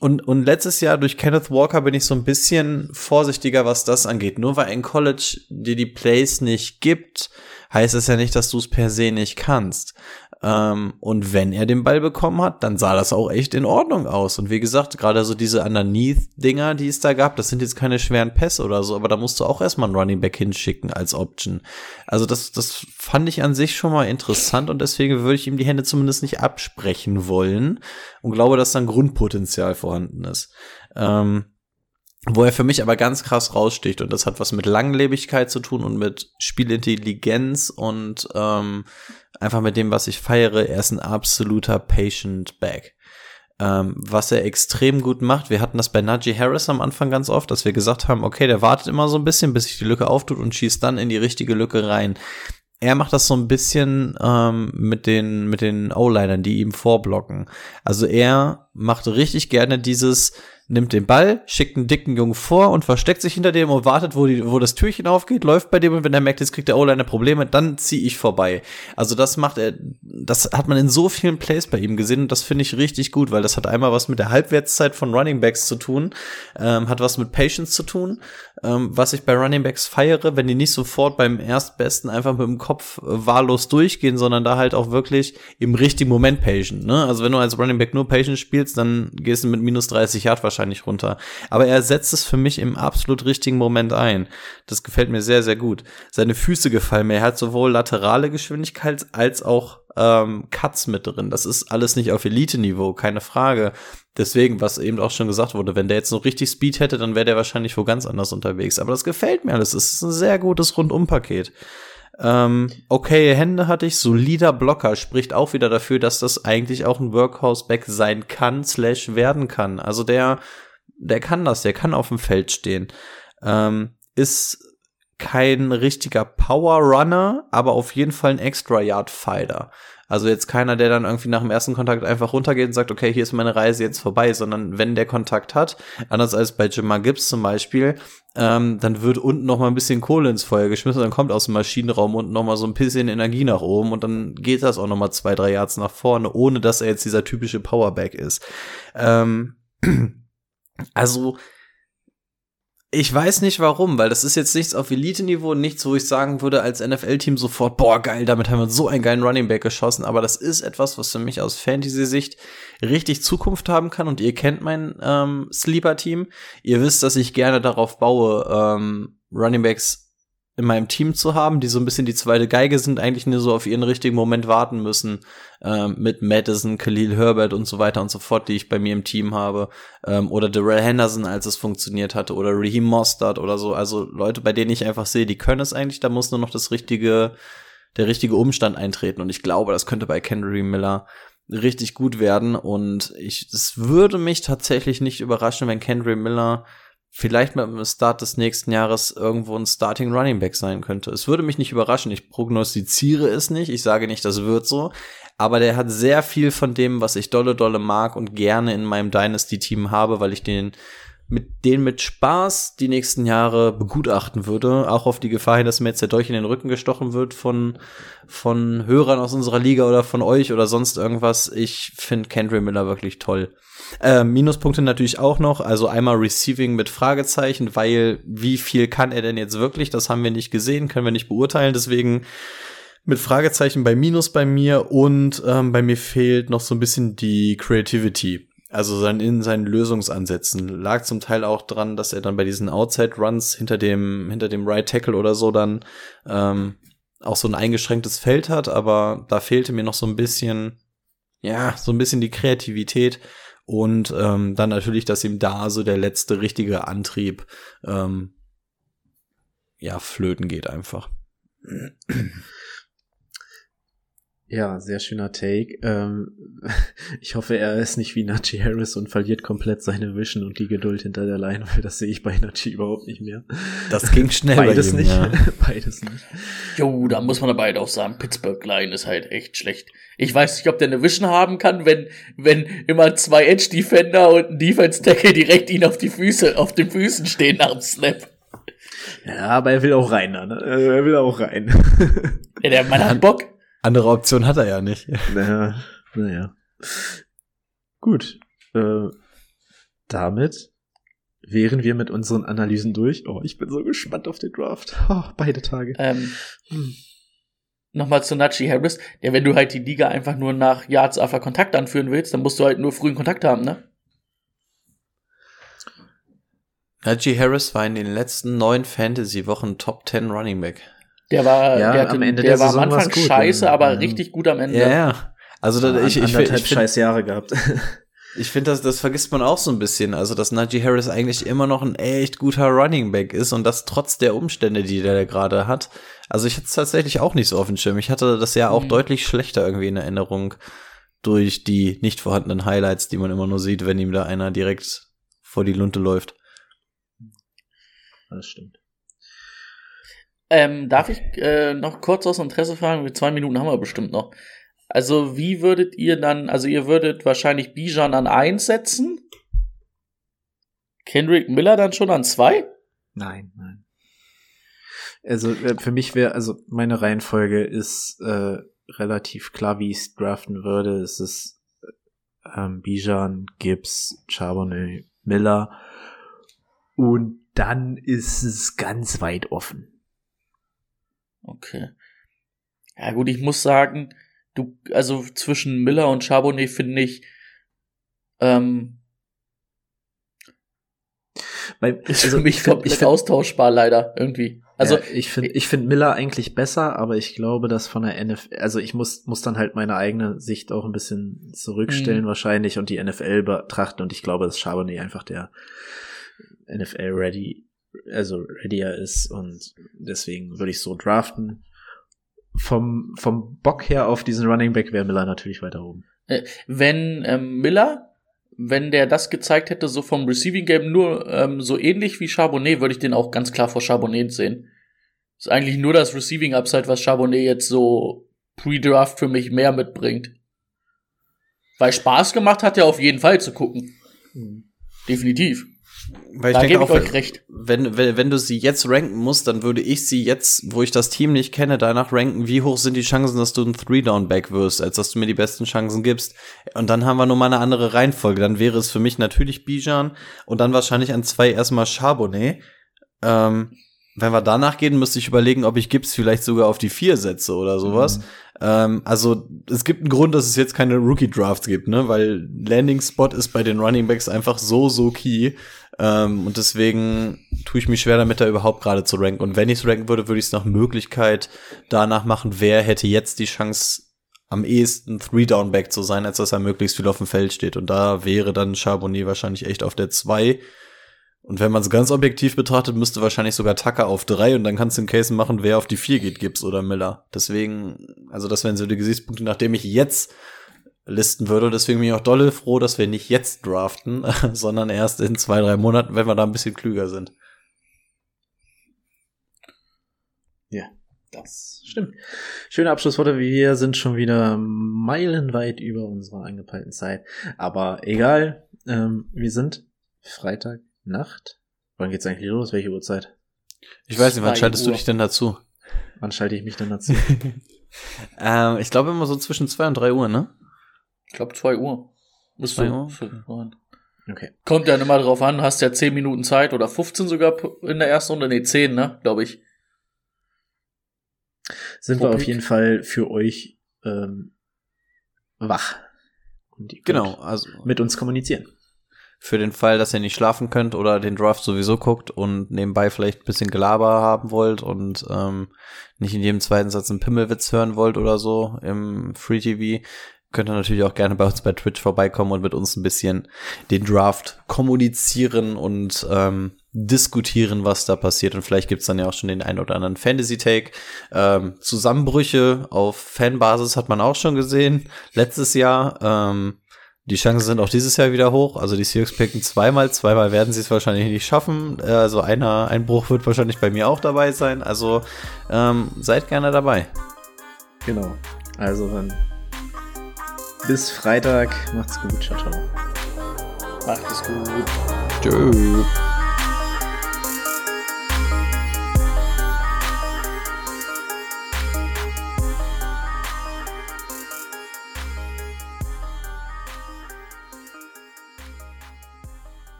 und, und letztes Jahr durch Kenneth Walker bin ich so ein bisschen vorsichtiger, was das angeht. Nur weil ein College dir die Plays nicht gibt, heißt es ja nicht, dass du es per se nicht kannst. Ähm, und wenn er den Ball bekommen hat, dann sah das auch echt in Ordnung aus. Und wie gesagt, gerade so diese Underneath-Dinger, die es da gab, das sind jetzt keine schweren Pässe oder so, aber da musst du auch erstmal einen Running Back hinschicken als Option. Also das, das fand ich an sich schon mal interessant und deswegen würde ich ihm die Hände zumindest nicht absprechen wollen und glaube, dass dann Grundpotenzial vorhanden ist. Ähm, wo er für mich aber ganz krass raussticht und das hat was mit Langlebigkeit zu tun und mit Spielintelligenz und ähm, einfach mit dem, was ich feiere. Er ist ein absoluter Patient Back. Ähm, was er extrem gut macht, wir hatten das bei Najee Harris am Anfang ganz oft, dass wir gesagt haben, okay, der wartet immer so ein bisschen, bis sich die Lücke auftut und schießt dann in die richtige Lücke rein. Er macht das so ein bisschen ähm, mit den mit den O-Linern, die ihm vorblocken. Also er macht richtig gerne dieses nimmt den Ball, schickt einen dicken Jungen vor und versteckt sich hinter dem und wartet, wo, die, wo das Türchen aufgeht, läuft bei dem und wenn er merkt, jetzt kriegt der O-Liner Probleme, dann ziehe ich vorbei. Also das macht er, das hat man in so vielen Plays bei ihm gesehen und das finde ich richtig gut, weil das hat einmal was mit der Halbwertszeit von Running Backs zu tun, ähm, hat was mit Patience zu tun, ähm, was ich bei Running Backs feiere, wenn die nicht sofort beim Erstbesten einfach mit dem Kopf äh, wahllos durchgehen, sondern da halt auch wirklich im richtigen Moment patient. Ne? Also wenn du als Running Back nur Patient spielst, dann gehst du mit minus 30 Yard wahrscheinlich wahrscheinlich runter. Aber er setzt es für mich im absolut richtigen Moment ein. Das gefällt mir sehr, sehr gut. Seine Füße gefallen mir. Er hat sowohl laterale Geschwindigkeit als auch ähm, Cuts mit drin. Das ist alles nicht auf Elite-Niveau, keine Frage. Deswegen, was eben auch schon gesagt wurde, wenn der jetzt noch richtig Speed hätte, dann wäre der wahrscheinlich wo ganz anders unterwegs. Aber das gefällt mir alles. Es ist ein sehr gutes Rundumpaket. Ähm, okay, Hände hatte ich, solider Blocker, spricht auch wieder dafür, dass das eigentlich auch ein Workhouse-Back sein kann, slash werden kann. Also der, der kann das, der kann auf dem Feld stehen. Ähm, ist kein richtiger Power Runner, aber auf jeden Fall ein Extra Yard Fighter. Also jetzt keiner, der dann irgendwie nach dem ersten Kontakt einfach runtergeht und sagt, okay, hier ist meine Reise jetzt vorbei, sondern wenn der Kontakt hat, anders als bei Jamal Gibbs zum Beispiel, ähm, dann wird unten noch mal ein bisschen Kohle ins Feuer geschmissen, dann kommt aus dem Maschinenraum unten noch mal so ein bisschen Energie nach oben und dann geht das auch noch mal zwei, drei Yards nach vorne, ohne dass er jetzt dieser typische Powerback ist. Ähm, also ich weiß nicht warum, weil das ist jetzt nichts auf Elite-Niveau, nichts, wo ich sagen würde als NFL-Team sofort, boah, geil, damit haben wir so einen geilen Running Back geschossen. Aber das ist etwas, was für mich aus Fantasy-Sicht richtig Zukunft haben kann. Und ihr kennt mein ähm, Sleeper-Team. Ihr wisst, dass ich gerne darauf baue, ähm, Running Backs in meinem Team zu haben, die so ein bisschen die zweite Geige sind, eigentlich nur so auf ihren richtigen Moment warten müssen, ähm, mit Madison, Khalil Herbert und so weiter und so fort, die ich bei mir im Team habe, ähm, oder Darrell Henderson, als es funktioniert hatte, oder Raheem Mostert oder so, also Leute, bei denen ich einfach sehe, die können es eigentlich, da muss nur noch das richtige, der richtige Umstand eintreten. Und ich glaube, das könnte bei Kendry Miller richtig gut werden. Und ich, es würde mich tatsächlich nicht überraschen, wenn Kendry Miller vielleicht mit dem Start des nächsten Jahres irgendwo ein Starting Running Back sein könnte. Es würde mich nicht überraschen. Ich prognostiziere es nicht. Ich sage nicht, das wird so. Aber der hat sehr viel von dem, was ich dolle, dolle mag und gerne in meinem Dynasty-Team habe, weil ich den mit den mit Spaß die nächsten Jahre begutachten würde, auch auf die Gefahr hin, dass mir jetzt der Dolch in den Rücken gestochen wird von, von Hörern aus unserer Liga oder von euch oder sonst irgendwas. Ich finde Kendry Miller wirklich toll. Äh, Minuspunkte natürlich auch noch, also einmal Receiving mit Fragezeichen, weil wie viel kann er denn jetzt wirklich? Das haben wir nicht gesehen, können wir nicht beurteilen, deswegen mit Fragezeichen bei Minus bei mir und ähm, bei mir fehlt noch so ein bisschen die Creativity. Also sein, in seinen Lösungsansätzen lag zum Teil auch dran, dass er dann bei diesen Outside Runs hinter dem hinter dem Right Tackle oder so dann ähm, auch so ein eingeschränktes Feld hat, aber da fehlte mir noch so ein bisschen ja so ein bisschen die Kreativität und ähm, dann natürlich, dass ihm da so der letzte richtige Antrieb ähm, ja flöten geht einfach. Ja, sehr schöner Take. Ähm, ich hoffe, er ist nicht wie Najee Harris und verliert komplett seine Vision und die Geduld hinter der Line, weil das sehe ich bei Najee überhaupt nicht mehr. Das ging schnell Beides bei ihm, nicht. Ja. Beides nicht. Jo, da muss man dabei auch sagen, Pittsburgh Line ist halt echt schlecht. Ich weiß nicht, ob der eine Vision haben kann, wenn, wenn immer zwei Edge Defender und ein Defense Tackle direkt ihn auf die Füße, auf den Füßen stehen nach dem Snap. Ja, aber er will auch rein, ne? Er will auch rein. Ja, der Mann hat Bock. Andere Option hat er ja nicht. naja, naja. Gut. Äh, damit wären wir mit unseren Analysen durch. Oh, ich bin so gespannt auf den Draft. Oh, beide Tage. Ähm, Nochmal zu Najee Harris. Ja, wenn du halt die Liga einfach nur nach Yards after Kontakt anführen willst, dann musst du halt nur frühen Kontakt haben, ne? Najee Harris war in den letzten neun Fantasy-Wochen Top 10 Running Back. Der war, Ja, der, hatte, am Ende der der war am Saison war's Anfang gut, scheiße, ja. aber Ja. richtig gut am Ende. Ja, ja. Also da, ich, ich, ich, Anderthalb ich finde, scheiß Jahre gehabt. ich finde, das, das vergisst man auch so ein bisschen. Also, dass Najee Harris eigentlich immer noch ein echt guter Running Back ist und das trotz der Umstände, die der gerade hat. Also, ich hatte es tatsächlich auch nicht so auf dem Schirm. Ich hatte das ja auch Mhm. deutlich schlechter irgendwie in Erinnerung durch die nicht vorhandenen Highlights, die man immer nur sieht, wenn ihm da einer direkt vor die Lunte läuft. Das stimmt. Ähm, darf ich äh, noch kurz aus Interesse fragen? Zwei Minuten haben wir bestimmt noch. Also, wie würdet ihr dann, also ihr würdet wahrscheinlich Bijan an 1 setzen? Kendrick Miller dann schon an 2? Nein, nein. Also äh, für mich wäre, also meine Reihenfolge ist äh, relativ klar, wie ich es draften würde. Es ist äh, ähm, Bijan, Gibbs, Charbonnet, Miller. Und dann ist es ganz weit offen. Okay. Ja gut, ich muss sagen, du, also zwischen Miller und Charbonnet finde ich, ähm, Weil, Ist also für mich komplett ich find- austauschbar, leider, irgendwie. Also, ja, ich finde ich find Miller eigentlich besser, aber ich glaube, dass von der NFL, also ich muss, muss dann halt meine eigene Sicht auch ein bisschen zurückstellen Mhm. wahrscheinlich und die NFL betrachten und ich glaube, dass Charbonnet einfach der NFL ready, also readier ist und deswegen würde ich so draften. Vom, vom Bock her auf diesen Running Back wäre Miller natürlich weiter oben. wenn ähm, Miller, wenn der das gezeigt hätte, so vom Receiving Game nur ähm, so ähnlich wie Charbonnet, würde ich den auch ganz klar vor Charbonnet sehen. Ist eigentlich nur das Receiving Upside, was Charbonnet jetzt so pre-Draft für mich mehr mitbringt. Weil Spaß gemacht hat er auf jeden Fall zu gucken. Definitiv. Weil da gebe ich auch, euch recht. wenn, wenn, wenn du sie jetzt ranken musst, dann würde ich sie jetzt, wo ich das Team nicht kenne, danach ranken, wie hoch sind die Chancen, dass du ein Three-Down-Back wirst, als dass du mir die besten Chancen gibst. Und dann haben wir nur mal eine andere Reihenfolge. Dann wäre es für mich natürlich Bijan und dann wahrscheinlich an zwei erstmal Charbonnet. Ähm, wenn wir danach gehen, müsste ich überlegen, ob ich Gibbs vielleicht sogar auf die vier setze oder sowas. Ähm, also es gibt einen Grund, dass es jetzt keine Rookie-Drafts gibt, ne? Weil Landing-Spot ist bei den Running Backs einfach so, so key. Ähm, und deswegen tue ich mich schwer damit, da überhaupt gerade zu ranken. Und wenn ich es ranken würde, würde ich es nach Möglichkeit danach machen, wer hätte jetzt die Chance, am ehesten Three-Down-Back zu sein, als dass er möglichst viel auf dem Feld steht. Und da wäre dann Charbonnet wahrscheinlich echt auf der zwei. Und wenn man es ganz objektiv betrachtet, müsste wahrscheinlich sogar Tucker auf drei und dann kannst du den Case machen, wer auf die vier geht, Gibbs oder Miller. Deswegen, also das wären so die Gesichtspunkte, nachdem ich jetzt listen würde. Deswegen bin ich auch dolle froh, dass wir nicht jetzt draften, sondern erst in zwei, drei Monaten, wenn wir da ein bisschen klüger sind. Das stimmt. Schöne Abschlussworte. Wir sind schon wieder meilenweit über unserer angepeilten Zeit. Aber egal. Ähm, wir sind Freitagnacht. Wann geht's eigentlich los? Welche Uhrzeit? Ich weiß nicht, wann Zwei schaltest du Uhr. dich denn dazu? Wann schalte ich mich dann dazu? Ähm, ich glaube immer so zwischen zwei und drei Uhr, ne? Ich glaube, 2 Uhr. Müsste Zwei Uhr? Okay. Kommt ja immer drauf an, hast ja 10 Minuten Zeit oder 15 sogar in der ersten Runde. Nee, 10, ne? Glaube ich. Sind wir auf Publik. jeden Fall für euch ähm, wach. Und ihr Genau, also Mit uns kommunizieren. Für den Fall, dass ihr nicht schlafen könnt oder den Draft sowieso guckt und nebenbei vielleicht ein bisschen Gelaber haben wollt und ähm, nicht in jedem zweiten Satz einen Pimmelwitz hören wollt oder so im Free TV, könnt ihr natürlich auch gerne bei uns bei Twitch vorbeikommen und mit uns ein bisschen den Draft kommunizieren und ähm, diskutieren, was da passiert. Und vielleicht gibt's dann ja auch schon den ein oder anderen Fantasy-Take. Ähm, Zusammenbrüche auf Fanbasis hat man auch schon gesehen letztes Jahr. Ähm, die Chancen sind auch dieses Jahr wieder hoch. Also die Seahawks picken zweimal, zweimal werden sie es wahrscheinlich nicht schaffen. Äh, Also einer Einbruch wird wahrscheinlich bei mir auch dabei sein. Also ähm, seid gerne dabei. Genau. Also dann bis Freitag. Macht's gut. Ciao, ciao. Macht es gut. Tschüss.